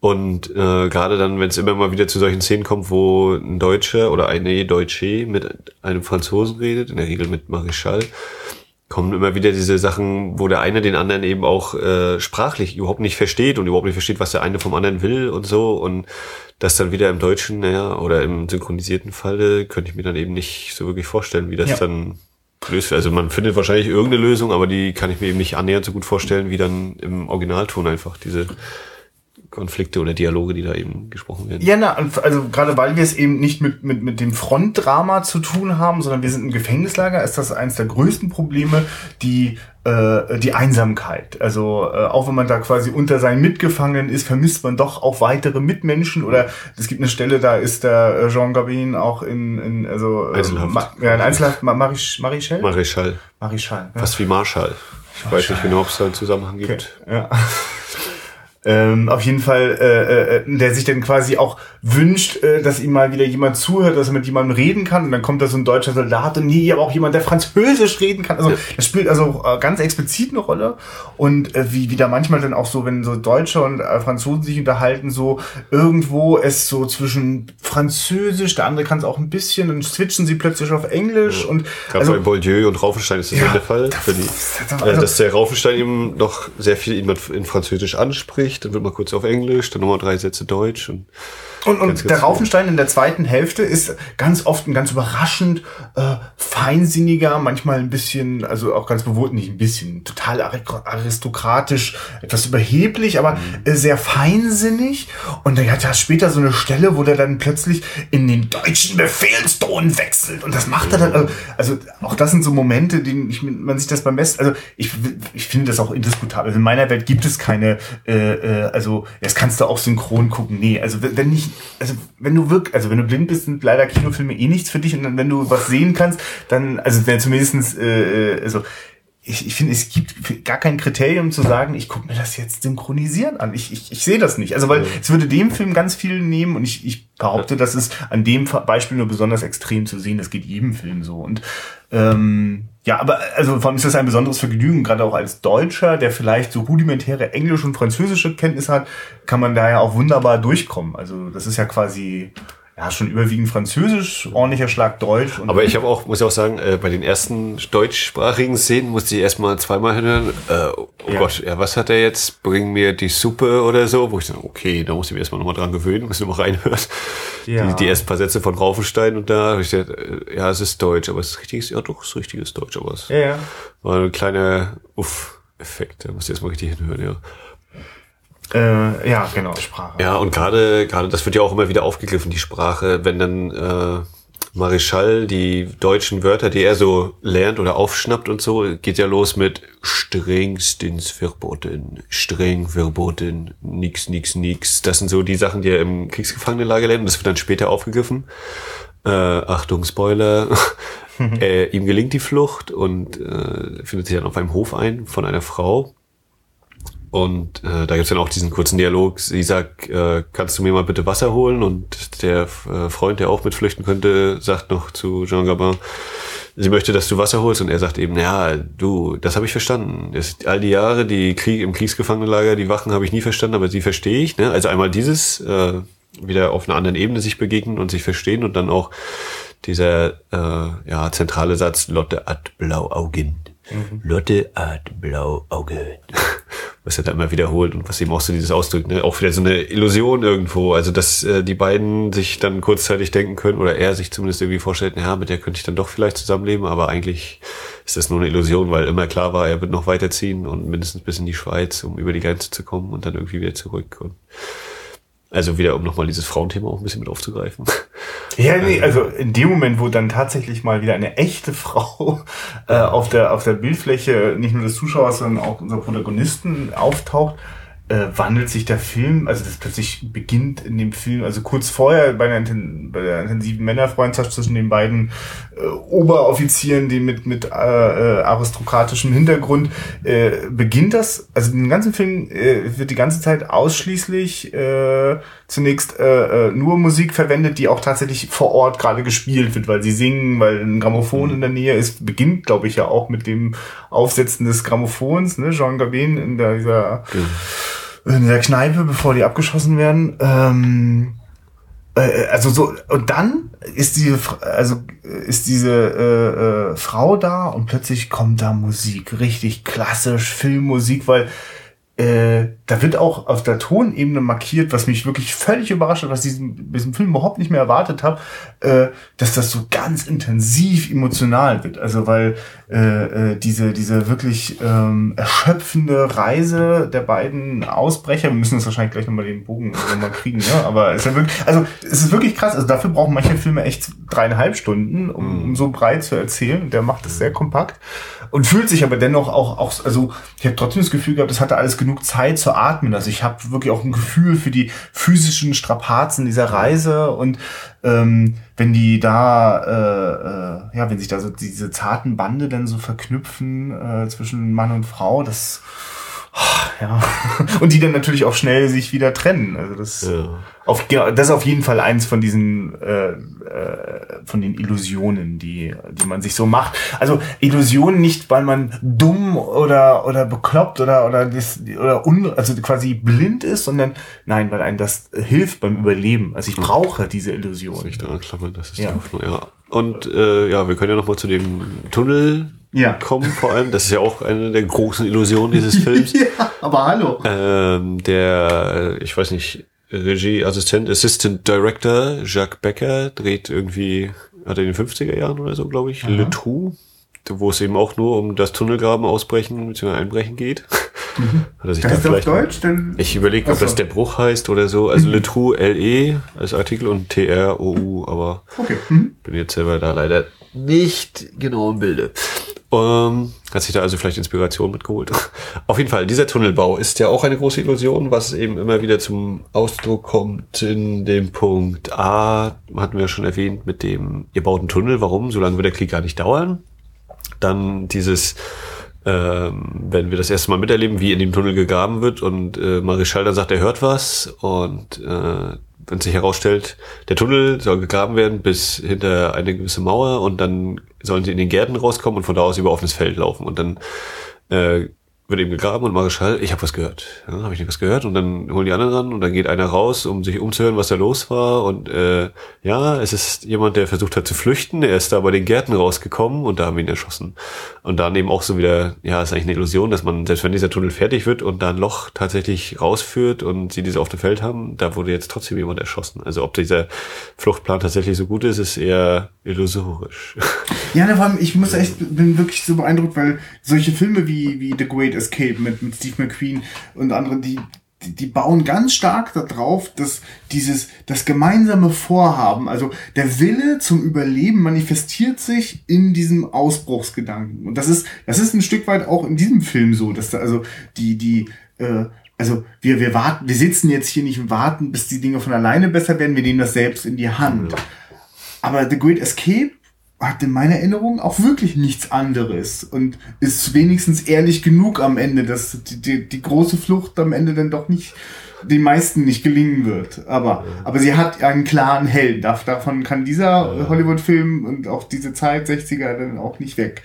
Und äh, gerade dann, wenn es immer mal wieder zu solchen Szenen kommt, wo ein Deutscher oder eine Deutsche mit einem Franzosen redet, in der Regel mit Marischal, kommen immer wieder diese Sachen, wo der eine den anderen eben auch äh, sprachlich überhaupt nicht versteht und überhaupt nicht versteht, was der eine vom anderen will und so. Und das dann wieder im Deutschen, naja, oder im synchronisierten Falle, könnte ich mir dann eben nicht so wirklich vorstellen, wie das ja. dann löst. Also man findet wahrscheinlich irgendeine Lösung, aber die kann ich mir eben nicht annähernd so gut vorstellen, wie dann im Originalton einfach diese Konflikte oder Dialoge, die da eben gesprochen werden. Ja, na, also gerade weil wir es eben nicht mit, mit, mit dem Frontdrama zu tun haben, sondern wir sind im Gefängnislager, ist das eines der größten Probleme, die äh, die Einsamkeit. Also äh, auch wenn man da quasi unter seinen Mitgefangenen ist, vermisst man doch auch weitere Mitmenschen. Oder es gibt eine Stelle, da ist der äh, Jean Gabin auch in, in also äh, Einzelhaft. Ma, ja, in Einzelhaft Marisch, Marichal? Marichal. Marichal. Ja. Fast wie Marschall. Ich Marschall. weiß nicht genau, ob es da einen Zusammenhang gibt. Okay. Ja. Ähm, auf jeden Fall, äh, äh, der sich dann quasi auch wünscht, äh, dass ihm mal wieder jemand zuhört, dass er mit jemandem reden kann. Und dann kommt da so ein deutscher Soldat und nie, aber auch jemand, der Französisch reden kann. Also das spielt also äh, ganz explizit eine Rolle. Und äh, wie, wie da manchmal dann auch so, wenn so Deutsche und äh, Franzosen sich unterhalten, so irgendwo es so zwischen Französisch, der andere kann es auch ein bisschen, dann switchen sie plötzlich auf Englisch. Ja. Und Gerade also, bei Bourdieu und Raufenstein ist das ja, der Fall. Das, die, das, also, dass der Raufenstein eben noch sehr viel in Französisch anspricht spricht, dann wird mal kurz auf Englisch, dann nochmal drei Sätze Deutsch und und, und ganz, der ganz Raufenstein in der zweiten Hälfte ist ganz oft ein ganz überraschend äh, feinsinniger, manchmal ein bisschen, also auch ganz bewusst nicht ein bisschen, total aristokratisch, etwas überheblich, aber mhm. äh, sehr feinsinnig. Und dann hat er später so eine Stelle, wo der dann plötzlich in den deutschen Befehlston wechselt. Und das macht er dann, also, also auch das sind so Momente, die ich, man sich das beim besten, also ich, ich finde das auch indiskutabel. Also in meiner Welt gibt es keine, äh, äh, also jetzt kannst du auch synchron gucken. Nee, also wenn ich also wenn du wirklich, also wenn du blind bist, sind leider Kinofilme eh nichts für dich und wenn du was sehen kannst, dann, also wenn zumindestens, äh, äh, also ich, ich finde, es gibt gar kein Kriterium zu sagen, ich gucke mir das jetzt synchronisieren an. Ich, ich, ich sehe das nicht. Also weil es würde dem Film ganz viel nehmen und ich, ich behaupte, das ist an dem Beispiel nur besonders extrem zu sehen. Das geht jedem Film so. Und ähm, ja, aber also vor allem ist das ein besonderes Vergnügen, gerade auch als Deutscher, der vielleicht so rudimentäre Englisch- und Französische Kenntnisse hat, kann man da ja auch wunderbar durchkommen. Also das ist ja quasi ja, schon überwiegend Französisch, ordentlicher Schlag Deutsch. Aber ich habe auch, muss ich auch sagen, äh, bei den ersten deutschsprachigen Szenen musste ich erstmal zweimal hören, äh, oh ja. Gott, ja, was hat er jetzt? Bring mir die Suppe oder so, wo ich dann, okay, da muss ich mich erstmal nochmal dran gewöhnen, muss ich nochmal reinhören. Ja. Die, die ersten paar Sätze von Raufenstein und da habe ich gedacht, äh, ja, es ist Deutsch, aber es ist richtiges, ja doch, es ist richtiges Deutsch, aber es ja, ja. war ein kleiner Uff-Effekt, da muss ich erstmal richtig hinhören, ja. Äh, ja, genau, Sprache. Ja, und gerade, gerade das wird ja auch immer wieder aufgegriffen, die Sprache, wenn dann äh, Marischal die deutschen Wörter, die er so lernt oder aufschnappt und so, geht ja los mit strengstens verboten, streng verboten, nix, nix, nix. Das sind so die Sachen, die er im Kriegsgefangenenlager lernt das wird dann später aufgegriffen. Äh, Achtung, Spoiler. [laughs] äh, ihm gelingt die Flucht und äh, findet sich dann auf einem Hof ein von einer Frau, und äh, da gibt's dann auch diesen kurzen Dialog. Sie sagt, äh, kannst du mir mal bitte Wasser holen? Und der äh, Freund, der auch mitflüchten könnte, sagt noch zu Jean Gabin, sie möchte, dass du Wasser holst. Und er sagt eben, ja, du, das habe ich verstanden. Das, all die Jahre, die Krieg im Kriegsgefangenenlager, die Wachen habe ich nie verstanden, aber sie verstehe ich. Ne? Also einmal dieses, äh, wieder auf einer anderen Ebene sich begegnen und sich verstehen und dann auch dieser äh, ja, zentrale Satz, Lotte hat Blauaugen. Mhm. Lotte hat Blauaugen. [laughs] was er da immer wiederholt und was eben auch so dieses Ausdruck, ne? auch wieder so eine Illusion irgendwo, also dass äh, die beiden sich dann kurzzeitig denken können oder er sich zumindest irgendwie vorstellt, ja, mit der könnte ich dann doch vielleicht zusammenleben, aber eigentlich ist das nur eine Illusion, weil immer klar war, er wird noch weiterziehen und mindestens bis in die Schweiz, um über die Grenze zu kommen und dann irgendwie wieder zurück und also wieder, um nochmal dieses Frauenthema auch ein bisschen mit aufzugreifen. Ja, nee, also in dem Moment, wo dann tatsächlich mal wieder eine echte Frau äh, auf, der, auf der Bildfläche nicht nur des Zuschauers, sondern auch unserer Protagonisten auftaucht, äh, wandelt sich der Film, also das plötzlich beginnt in dem Film, also kurz vorher bei der, bei der intensiven Männerfreundschaft zwischen den beiden äh, Oberoffizieren, die mit, mit äh, äh, aristokratischem Hintergrund, äh, beginnt das, also den ganzen Film äh, wird die ganze Zeit ausschließlich äh, zunächst äh, äh, nur Musik verwendet, die auch tatsächlich vor Ort gerade gespielt wird, weil sie singen, weil ein Grammophon mhm. in der Nähe ist, beginnt, glaube ich, ja auch mit dem Aufsetzen des Grammophons, ne, Jean Gabin in der, dieser mhm in der Kneipe, bevor die abgeschossen werden. Ähm, äh, also so und dann ist diese also ist diese äh, äh, Frau da und plötzlich kommt da Musik, richtig klassisch Filmmusik, weil äh, da wird auch auf der Tonebene markiert, was mich wirklich völlig überrascht hat, was ich diesen, diesem Film überhaupt nicht mehr erwartet habe, äh, dass das so ganz intensiv emotional wird. Also weil äh, äh, diese, diese wirklich ähm, erschöpfende Reise der beiden Ausbrecher, wir müssen uns wahrscheinlich gleich nochmal den Bogen nochmal kriegen, ne? aber es ist ja wirklich, also es ist wirklich krass, also dafür brauchen manche Filme echt dreieinhalb Stunden, um, um so breit zu erzählen. Der macht es sehr kompakt und fühlt sich aber dennoch auch, auch also ich habe trotzdem das Gefühl gehabt, es hatte alles genug Zeit zu atmen. Also ich habe wirklich auch ein Gefühl für die physischen Strapazen dieser Reise und ähm, wenn die da, äh, äh, ja, wenn sich da so diese zarten Bande dann so verknüpfen äh, zwischen Mann und Frau, das ja. [laughs] Und die dann natürlich auch schnell sich wieder trennen. Also das, ja. auf, das ist auf jeden Fall eins von diesen, äh, äh, von den Illusionen, die, die man sich so macht. Also Illusionen nicht, weil man dumm oder, oder bekloppt oder, oder, das, oder un, also quasi blind ist, sondern nein, weil einem das hilft beim Überleben. Also ich brauche diese Illusion. Nicht daran klammern, das ist ja. die Hoffnung, ja. Und äh, ja, wir können ja noch mal zu dem Tunnel ja. kommen, vor allem. Das ist ja auch eine der großen Illusionen dieses [laughs] Films. ja, aber hallo. Ähm, der, ich weiß nicht, Regieassistent, Assistant Director Jacques Becker dreht irgendwie, hat er in den 50er Jahren oder so, glaube ich, Aha. Le Trou, wo es eben auch nur um das Tunnelgraben ausbrechen bzw. einbrechen geht. Mhm. [laughs] Hat er sich das da vielleicht Deutsch? Denn? Ich überlege, ob das der Bruch heißt oder so. Also mhm. Le Trou L-E als Artikel und T-R-O-U, aber okay. mhm. bin jetzt selber da leider nicht genau im Bilde. Ähm, hat sich da also vielleicht Inspiration mitgeholt. [laughs] Auf jeden Fall, dieser Tunnelbau ist ja auch eine große Illusion, was eben immer wieder zum Ausdruck kommt in dem Punkt A, hatten wir schon erwähnt, mit dem, ihr baut einen Tunnel, warum? Solange wird der Krieg gar nicht dauern. Dann dieses, ähm, wenn wir das erste Mal miterleben, wie in dem Tunnel gegraben wird und äh, Marischal dann sagt, er hört was und äh, wenn sich herausstellt, der Tunnel soll gegraben werden bis hinter eine gewisse Mauer und dann sollen sie in den Gärten rauskommen und von da aus über offenes Feld laufen. Und dann äh, wird eben gegraben und Marischal, ich habe was gehört. Ja, habe ich nicht was gehört und dann holen die anderen ran und dann geht einer raus, um sich umzuhören, was da los war und äh, ja, es ist jemand, der versucht hat zu flüchten, er ist da bei den Gärten rausgekommen und da haben wir ihn erschossen. Und dann eben auch so wieder, ja, ist eigentlich eine Illusion, dass man, selbst wenn dieser Tunnel fertig wird und da ein Loch tatsächlich rausführt und sie diese auf dem Feld haben, da wurde jetzt trotzdem jemand erschossen. Also ob dieser Fluchtplan tatsächlich so gut ist, ist eher illusorisch. [laughs] Ja, vor allem, ich muss echt, bin wirklich so beeindruckt, weil solche Filme wie, wie The Great Escape mit, mit Steve McQueen und anderen, die, die, die bauen ganz stark darauf, dass dieses, das gemeinsame Vorhaben, also der Wille zum Überleben manifestiert sich in diesem Ausbruchsgedanken. Und das ist, das ist ein Stück weit auch in diesem Film so, dass da also die, die, äh, also wir, wir warten, wir sitzen jetzt hier nicht und warten, bis die Dinge von alleine besser werden, wir nehmen das selbst in die Hand. Aber The Great Escape hat in meiner Erinnerung auch wirklich nichts anderes und ist wenigstens ehrlich genug am Ende, dass die, die, die große Flucht am Ende dann doch nicht den meisten nicht gelingen wird. Aber, ja. aber sie hat einen klaren Helden. Davon kann dieser ja. Hollywood-Film und auch diese Zeit 60er dann auch nicht weg.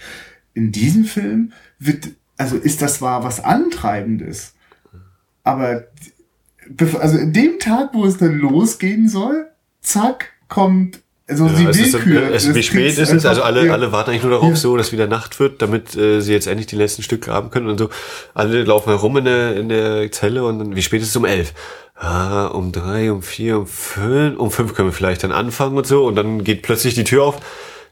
In diesem Film wird, also ist das zwar was Antreibendes, aber also in dem Tag, wo es dann losgehen soll, zack, kommt also ja, Willkür. Es, wie spät ist es? Also alle, ja. alle warten eigentlich nur darauf, ja. so, dass wieder Nacht wird, damit äh, sie jetzt endlich die letzten Stücke graben können und so. Alle laufen herum in der, in der Zelle und dann, wie spät ist es um elf? Ah, um drei, um vier, um fünf, um fünf können wir vielleicht dann anfangen und so und dann geht plötzlich die Tür auf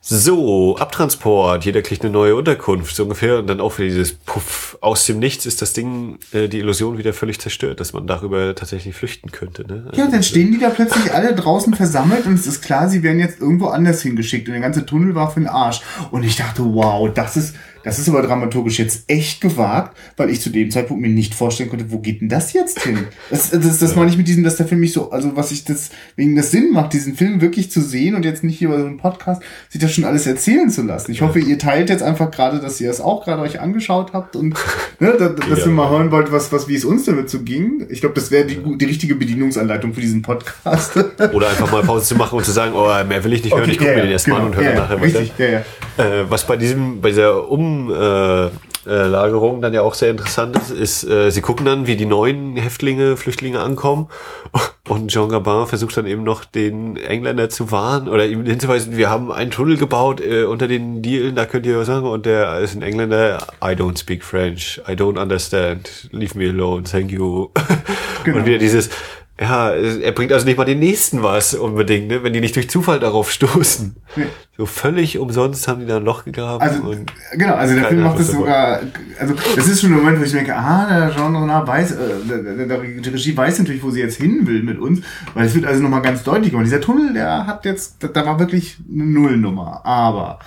so, Abtransport, jeder kriegt eine neue Unterkunft, so ungefähr. Und dann auch wieder dieses Puff, aus dem Nichts ist das Ding, äh, die Illusion wieder völlig zerstört, dass man darüber tatsächlich flüchten könnte. Ne? Ja, dann stehen die da plötzlich alle draußen versammelt und es ist klar, sie werden jetzt irgendwo anders hingeschickt und der ganze Tunnel war für den Arsch. Und ich dachte, wow, das ist, das ist aber dramaturgisch jetzt echt gewagt, weil ich zu dem Zeitpunkt mir nicht vorstellen konnte, wo geht denn das jetzt hin? Das, das, das ja. meine ich mit diesem, dass der Film mich so, also was ich das, wegen des Sinn macht, diesen Film wirklich zu sehen und jetzt nicht hier bei so einem Podcast, sich das schon alles erzählen zu lassen. Ich hoffe, ihr teilt jetzt einfach gerade, dass ihr es auch gerade euch angeschaut habt und [laughs] ne, da, dass ja. ihr mal hören wollt, was, was, wie es uns damit so ging. Ich glaube, das wäre die, die richtige Bedienungsanleitung für diesen Podcast. Oder einfach mal Pause zu machen und zu sagen, oh, mehr will ich nicht okay, hören, ich gucke ja, mir den erstmal genau, an und höre ja, nachher richtig, weiter. Ja, ja. Äh, was bei diesem, bei dieser Um Umlagerung dann ja auch sehr interessant ist, ist, äh, sie gucken dann, wie die neuen Häftlinge, Flüchtlinge ankommen und Jean Gabin versucht dann eben noch den Engländer zu warnen oder ihm hinzuweisen, wir haben einen Tunnel gebaut äh, unter den Dielen, da könnt ihr was sagen und der ist ein Engländer, I don't speak French, I don't understand, leave me alone, thank you. [laughs] Genau. Und wieder dieses, ja, er bringt also nicht mal den nächsten was unbedingt, ne? wenn die nicht durch Zufall darauf stoßen. Nee. So völlig umsonst haben die da ein Loch gegraben. Also, genau, also der Film macht das sogar, also das ist schon ein Moment, wo ich denke, ah, der Jean Renard weiß, äh, der, der, der, Regie weiß natürlich, wo sie jetzt hin will mit uns, weil es wird also nochmal ganz deutlich. Und dieser Tunnel, der hat jetzt, da war wirklich eine Nullnummer. Aber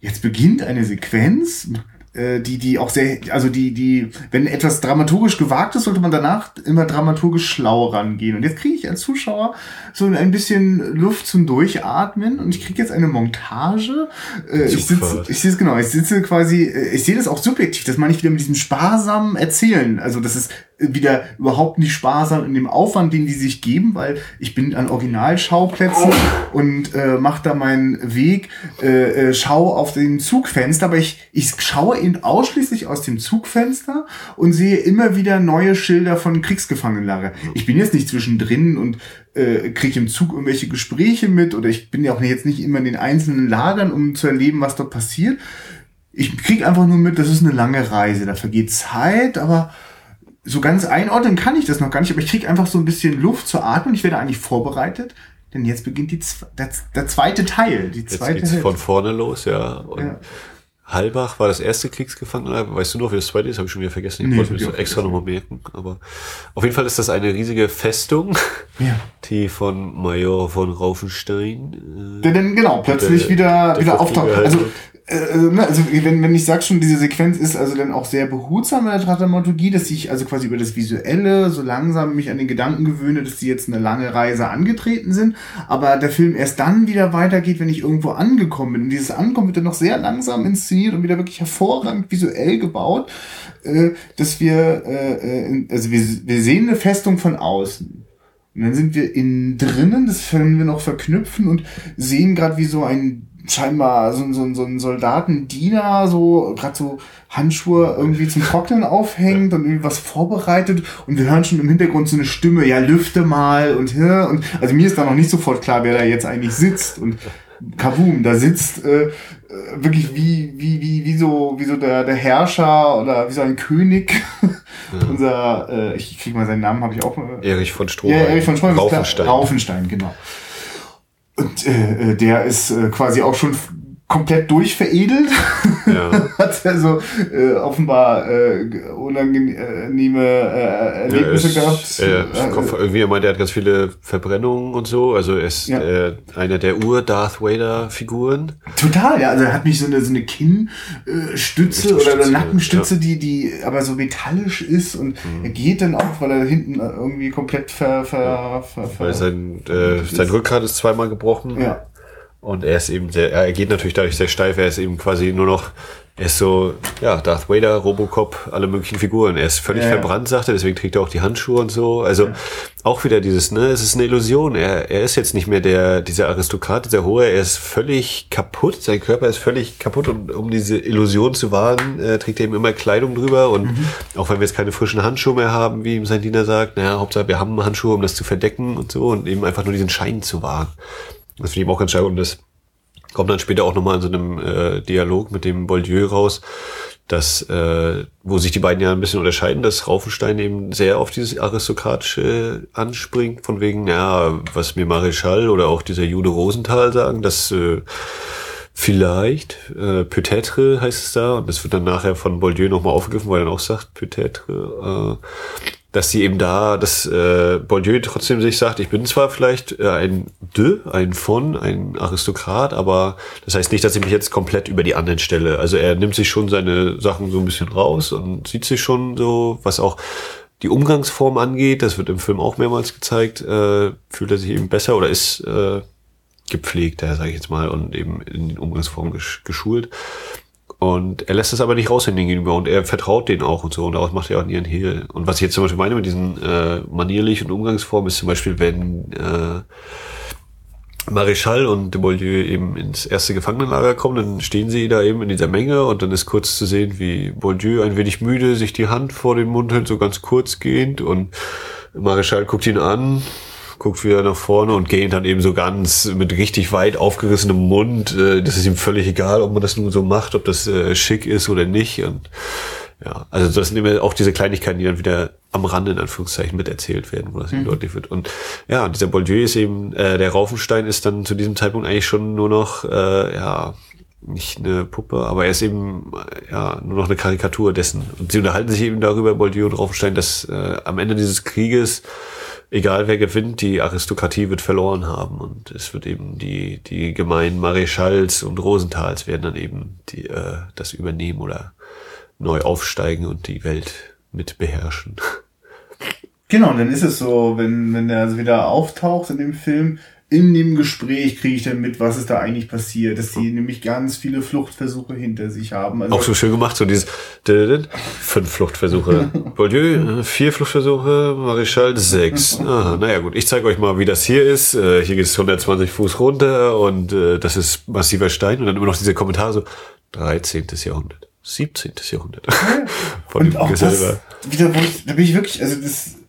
jetzt beginnt eine Sequenz mit die, die auch sehr, also die, die, wenn etwas dramaturgisch gewagt ist, sollte man danach immer dramaturgisch schlau rangehen. Und jetzt kriege ich als Zuschauer so ein bisschen Luft zum Durchatmen und ich kriege jetzt eine Montage. Äh, ich sitze, ich sehe es genau, ich sitze quasi, äh, ich sehe das auch subjektiv, das meine ich wieder mit diesem sparsamen Erzählen. Also das ist wieder überhaupt nicht sparsam in dem Aufwand, den die sich geben, weil ich bin an Originalschauplätzen und äh, mache da meinen Weg, äh, äh, schaue auf den Zugfenster, aber ich, ich schaue ihn ausschließlich aus dem Zugfenster und sehe immer wieder neue Schilder von Kriegsgefangenenlager. Ich bin jetzt nicht zwischendrin und äh, kriege im Zug irgendwelche Gespräche mit oder ich bin ja auch jetzt nicht immer in den einzelnen Lagern, um zu erleben, was dort passiert. Ich kriege einfach nur mit, das ist eine lange Reise, da vergeht Zeit, aber so ganz einordnen kann ich das noch gar nicht, aber ich kriege einfach so ein bisschen Luft zur Atmen. Ich werde eigentlich vorbereitet, denn jetzt beginnt die, der, der zweite Teil. Die zweite jetzt geht's von vorne los, ja. Und ja. Halbach war das erste Kriegsgefangenenlager. Weißt du noch, wie das zweite ist? Habe ich schon wieder vergessen. Ich nee, wollte mir das extra nochmal merken. Aber auf jeden Fall ist das eine riesige Festung, ja. [laughs] die von Major von Raufenstein. Äh, der dann genau plötzlich der, wieder, der wieder auftaucht. Also äh, ne, also wenn, wenn ich sag schon, diese Sequenz ist also dann auch sehr behutsam in der Dramaturgie, dass ich also quasi über das Visuelle so langsam mich an den Gedanken gewöhne, dass sie jetzt eine lange Reise angetreten sind, aber der Film erst dann wieder weitergeht, wenn ich irgendwo angekommen bin. Und dieses Ankommen wird dann noch sehr langsam inszeniert und wieder wirklich hervorragend visuell gebaut, äh, dass wir, äh, äh also wir, wir sehen eine Festung von außen. Und dann sind wir innen drinnen, das können wir noch verknüpfen und sehen gerade, wie so ein scheinbar so, so, so ein Soldatendiener, so gerade so Handschuhe irgendwie zum Trocknen aufhängt und irgendwie was vorbereitet und wir hören schon im Hintergrund so eine Stimme, ja, lüfte mal und hier und also mir ist da noch nicht sofort klar, wer da jetzt eigentlich sitzt und Kaboom, da sitzt äh, äh, wirklich wie, wie, wie, wie so, wie so der, der Herrscher oder wie so ein König. Ja. [laughs] Unser, äh, ich krieg mal seinen Namen, habe ich auch. Äh, Erich von Stroheim. Ja, Erich von Stroheim. Raufenstein. Raufenstein, genau. Und äh, äh, der ist äh, quasi auch schon komplett durchveredelt. Ja. [laughs] Hat also äh, offenbar äh, unangenehme äh, Erlebnisse ja, gehabt. Äh, Kopf, irgendwie, er meint, er hat ganz viele Verbrennungen und so. Also er ist ja. äh, einer der Ur-Darth Vader-Figuren. Total, ja. Also er hat mich so eine, so eine Kinnstütze oder eine Nackenstütze, ja. die, die aber so metallisch ist und mhm. er geht dann auch, weil er hinten irgendwie komplett ver, ver, ver, ver Weil sein, äh, sein Rückgrat ist zweimal gebrochen. Ja. Und er ist eben sehr, er geht natürlich dadurch sehr steif, er ist eben quasi nur noch, er ist so, ja, Darth Vader, Robocop, alle möglichen Figuren. Er ist völlig ja, verbrannt, sagt er, deswegen trägt er auch die Handschuhe und so. Also ja. auch wieder dieses, ne, es ist eine Illusion. Er, er ist jetzt nicht mehr der, dieser Aristokrat, dieser Hohe, er ist völlig kaputt, sein Körper ist völlig kaputt und um diese Illusion zu wahren, äh, trägt er eben immer Kleidung drüber und mhm. auch wenn wir jetzt keine frischen Handschuhe mehr haben, wie ihm sein Diener sagt, naja, Hauptsache wir haben Handschuhe, um das zu verdecken und so und eben einfach nur diesen Schein zu wahren. Das finde ich auch ganz schön und das kommt dann später auch nochmal in so einem äh, Dialog mit dem Boldieu raus, dass, äh, wo sich die beiden ja ein bisschen unterscheiden, dass Raufenstein eben sehr auf dieses Aristokratische anspringt, von wegen, ja, was mir Marischal oder auch dieser Jude Rosenthal sagen, dass äh, vielleicht, äh, peut-être heißt es da, und das wird dann nachher von Boldieu nochmal aufgegriffen, weil er dann auch sagt, peut-être, äh, dass sie eben da, dass äh, Bourdieu trotzdem sich sagt, ich bin zwar vielleicht äh, ein De, ein von, ein Aristokrat, aber das heißt nicht, dass ich mich jetzt komplett über die anderen stelle. Also er nimmt sich schon seine Sachen so ein bisschen raus und sieht sich schon so, was auch die Umgangsform angeht, das wird im Film auch mehrmals gezeigt, äh, fühlt er sich eben besser oder ist äh, gepflegter, sage ich jetzt mal, und eben in den Umgangsformen geschult. Und er lässt es aber nicht raus in den gegenüber. Und er vertraut denen auch und so. Und daraus macht er auch einen Hehl. Und was ich jetzt zum Beispiel meine mit diesen äh, manierlichen Umgangsformen ist zum Beispiel, wenn äh, Marischal und de Beaulieu eben ins erste Gefangenenlager kommen, dann stehen sie da eben in dieser Menge. Und dann ist kurz zu sehen, wie Beaulieu ein wenig müde sich die Hand vor den Mund hält, so ganz kurz gehend und Marischal guckt ihn an, guckt wieder nach vorne und geht dann eben so ganz mit richtig weit aufgerissenem Mund. Äh, das ist ihm völlig egal, ob man das nun so macht, ob das äh, schick ist oder nicht. Und ja, also das sind immer auch diese Kleinigkeiten, die dann wieder am Rande in Anführungszeichen miterzählt werden, wo das eben mhm. deutlich wird. Und ja, dieser Boldieu ist eben, äh, der Raufenstein ist dann zu diesem Zeitpunkt eigentlich schon nur noch, äh, ja, nicht eine Puppe, aber er ist eben ja nur noch eine Karikatur dessen. Und sie unterhalten sich eben darüber, Boldieu und Raufenstein, dass äh, am Ende dieses Krieges egal wer gewinnt, die Aristokratie wird verloren haben und es wird eben die, die gemeinen Mareschalls und Rosenthals werden dann eben die, äh, das übernehmen oder neu aufsteigen und die Welt mit beherrschen. Genau, und dann ist es so, wenn, wenn er wieder auftaucht in dem Film, in dem Gespräch kriege ich dann mit, was ist da eigentlich passiert, dass die nämlich ganz viele Fluchtversuche hinter sich haben. Also Auch so schön gemacht, so dieses fünf Fluchtversuche. [laughs] Bourdieu, äh, vier Fluchtversuche, Marischal sechs. Aha, naja gut, ich zeige euch mal, wie das hier ist. Äh, hier geht es 120 Fuß runter und äh, das ist massiver Stein und dann immer noch diese Kommentare so 13. Jahrhundert. 17. Jahrhundert. [laughs] Von und auch das, wieder, wo ich, da bin ich wirklich, also das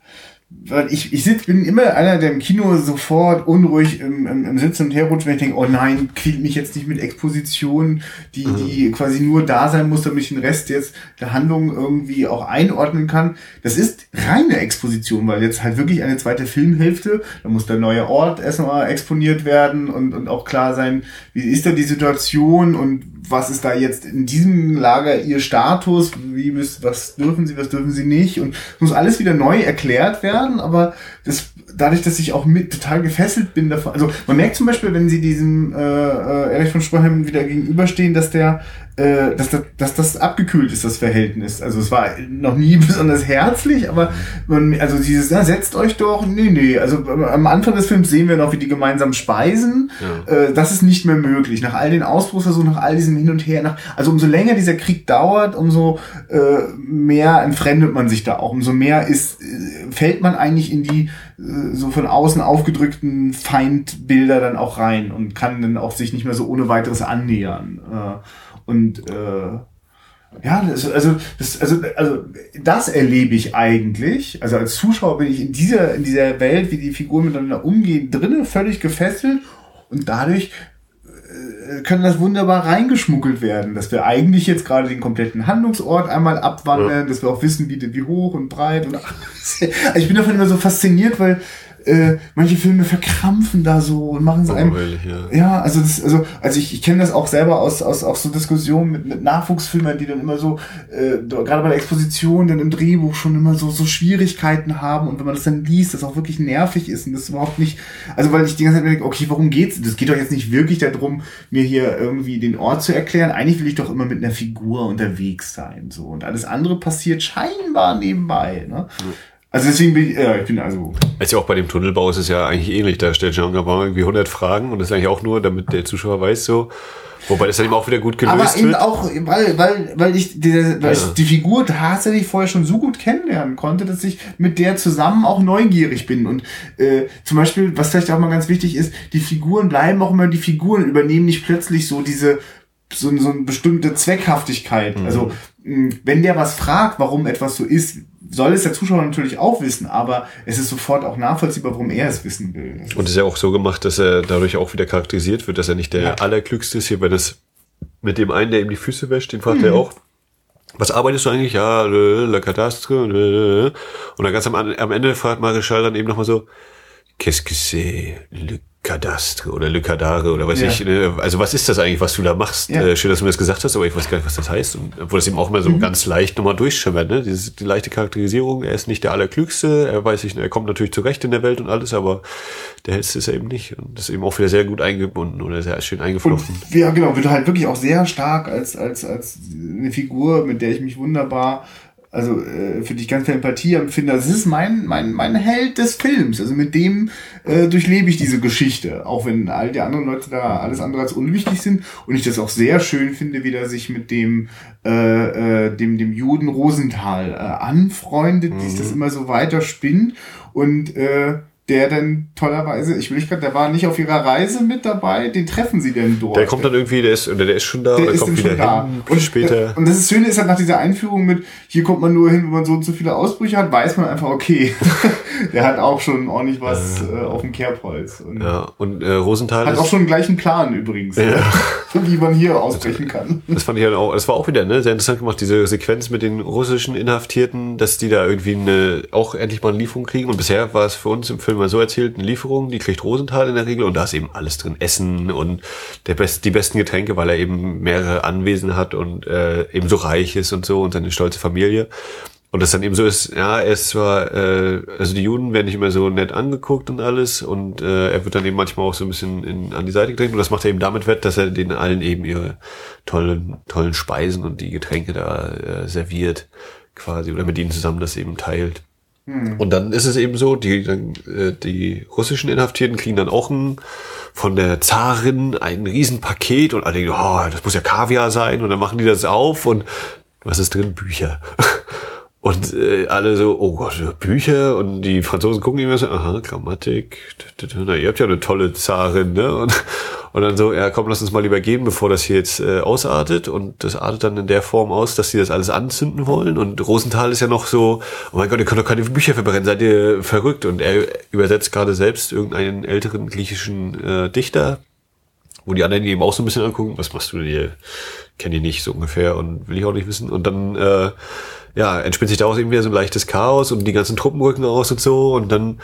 ich, ich sitz, bin immer einer, der im Kino sofort unruhig im, im, im Sitzen und herrutscht, wenn ich denke, oh nein, quält mich jetzt nicht mit Exposition, die, mhm. die quasi nur da sein muss, damit ich den Rest jetzt der Handlung irgendwie auch einordnen kann. Das ist reine Exposition, weil jetzt halt wirklich eine zweite Filmhälfte, da muss der neue Ort erstmal exponiert werden und, und auch klar sein, wie ist da die Situation und was ist da jetzt in diesem Lager ihr Status, wie was dürfen sie, was dürfen sie nicht und muss alles wieder neu erklärt werden, aber das dadurch, dass ich auch mit total gefesselt bin davon, also man merkt zum Beispiel, wenn sie diesem äh, äh, Erich von Stroheim wieder gegenüberstehen, dass der äh, dass, das, dass das abgekühlt ist, das Verhältnis. Also es war noch nie [laughs] besonders herzlich, aber man, also dieses, ja, setzt euch doch, nee, nee. Also am Anfang des Films sehen wir noch, wie die gemeinsam speisen. Ja. Äh, das ist nicht mehr möglich. Nach all den Ausbruchsversuchen, nach all diesem Hin und Her, nach, also umso länger dieser Krieg dauert, umso äh, mehr entfremdet man sich da auch, umso mehr ist, äh, fällt man eigentlich in die äh, so von außen aufgedrückten Feindbilder dann auch rein und kann dann auch sich nicht mehr so ohne weiteres annähern. Äh, und äh, ja, das, also, das, also, also das erlebe ich eigentlich. Also als Zuschauer bin ich in dieser, in dieser Welt, wie die Figuren miteinander umgehen, drinnen völlig gefesselt und dadurch äh, können das wunderbar reingeschmuggelt werden, dass wir eigentlich jetzt gerade den kompletten Handlungsort einmal abwandern, ja. dass wir auch wissen, wie, wie hoch und breit und also [laughs] ich bin davon immer so fasziniert, weil äh, manche Filme verkrampfen da so und machen so einem. Ja. ja, also das, also, also ich, ich kenne das auch selber aus, aus auch so Diskussionen mit, mit Nachwuchsfilmern, die dann immer so, äh, gerade bei der Exposition dann im Drehbuch schon immer so, so Schwierigkeiten haben und wenn man das dann liest, das auch wirklich nervig ist und das überhaupt nicht, also weil ich die ganze Zeit denke, okay, warum geht's? Das geht doch jetzt nicht wirklich darum, mir hier irgendwie den Ort zu erklären. Eigentlich will ich doch immer mit einer Figur unterwegs sein, so. Und alles andere passiert scheinbar nebenbei, ne? Mhm. Also deswegen bin ich, ja, ich bin also. Als ja auch bei dem Tunnelbau ist es ja eigentlich ähnlich. Da stellt Jean Gabin irgendwie 100 Fragen und das ist eigentlich auch nur, damit der Zuschauer weiß so. Wobei das dann eben auch wieder gut gelöst Aber eben auch, weil, weil, weil ich, die, weil ja. ich die Figur tatsächlich vorher schon so gut kennenlernen konnte, dass ich mit der zusammen auch neugierig bin. Und äh, zum Beispiel, was vielleicht auch mal ganz wichtig ist, die Figuren bleiben auch immer die Figuren, übernehmen nicht plötzlich so diese so, so eine bestimmte Zweckhaftigkeit. Mhm. Also wenn der was fragt, warum etwas so ist, soll es der Zuschauer natürlich auch wissen, aber es ist sofort auch nachvollziehbar, warum er es wissen will. Und es ist ja auch so gemacht, dass er dadurch auch wieder charakterisiert wird, dass er nicht der ja. Allerklügste ist hier, wenn es mit dem einen, der ihm die Füße wäscht, den fragt mhm. er auch, was arbeitest du eigentlich? Ja, le Cadastre. Und dann ganz am, am Ende fragt Marischal dann eben nochmal so, qu'est-ce que c'est le Kadastre oder Le Kadare oder weiß ja. ich. Ne? Also was ist das eigentlich, was du da machst? Ja. Äh, schön, dass du mir das gesagt hast, aber ich weiß gar nicht, was das heißt. Und obwohl das eben auch immer so mhm. ganz leicht nochmal durchschimmert, ne? Diese, die leichte Charakterisierung, er ist nicht der Allerklügste, er weiß nicht, er kommt natürlich zurecht in der Welt und alles, aber der hellste ist er eben nicht. Und das ist eben auch wieder sehr gut eingebunden oder sehr schön eingeflochten. Und, ja, genau, wird halt wirklich auch sehr stark als, als, als eine Figur, mit der ich mich wunderbar also äh, für die ich ganz viel Empathie empfinde. Das ist mein, mein, mein Held des Films. Also mit dem äh, durchlebe ich diese Geschichte. Auch wenn all die anderen Leute da alles andere als unwichtig sind. Und ich das auch sehr schön finde, wie der sich mit dem, äh, äh, dem, dem Juden Rosenthal äh, anfreundet, mhm. die sich das immer so weiter spinnt. Und äh, der dann tollerweise, ich will nicht gerade, der war nicht auf ihrer Reise mit dabei, den treffen sie denn dort. Der kommt dann irgendwie, der ist, oder der ist schon da, der, der kommt wieder da. hin, und später. Und das Schöne ist halt nach dieser Einführung mit, hier kommt man nur hin, wenn man so und so viele Ausbrüche hat, weiß man einfach, okay, [laughs] der hat auch schon ordentlich was äh, auf dem Kerbholz. Und ja, und äh, Rosenthal hat auch schon den gleichen Plan übrigens, ja. ne? [laughs] wie man hier ausbrechen kann. Das fand ich halt auch, das war auch wieder, ne, sehr interessant gemacht, diese Sequenz mit den russischen Inhaftierten, dass die da irgendwie eine, auch endlich mal eine Lieferung kriegen und bisher war es für uns im Film mal so erzählt, eine Lieferung, die kriegt Rosenthal in der Regel und da ist eben alles drin. Essen und der best, die besten Getränke, weil er eben mehrere Anwesen hat und äh, eben so reich ist und so und seine stolze Familie. Und das dann eben so ist, ja, er ist zwar, äh, also die Juden werden nicht immer so nett angeguckt und alles und äh, er wird dann eben manchmal auch so ein bisschen in, an die Seite gedrängt und das macht er eben damit wett, dass er den allen eben ihre tollen, tollen Speisen und die Getränke da äh, serviert quasi oder mit ihnen zusammen das eben teilt. Hm. Und dann ist es eben so, die, äh, die russischen Inhaftierten kriegen dann auch ein, von der Zarin ein Riesenpaket und alle denken, oh, das muss ja Kaviar sein und dann machen die das auf und was ist drin? Bücher. [laughs] Und äh, alle so, oh Gott, Bücher und die Franzosen gucken immer so, aha, Grammatik, na, ihr habt ja eine tolle Zarin, ne? Und, und dann so, ja komm, lass uns mal lieber gehen, bevor das hier jetzt äh, ausartet. Und das artet dann in der Form aus, dass sie das alles anzünden wollen. Und Rosenthal ist ja noch so, oh mein Gott, ihr könnt doch keine Bücher verbrennen, seid ihr verrückt. Und er übersetzt gerade selbst irgendeinen älteren griechischen äh, Dichter, wo die anderen eben auch so ein bisschen angucken, was machst du denn hier? Kenn ich nicht so ungefähr und will ich auch nicht wissen. Und dann äh, ja, entspinnt sich daraus irgendwie so ein leichtes Chaos und die ganzen Truppen rücken aus und so und dann,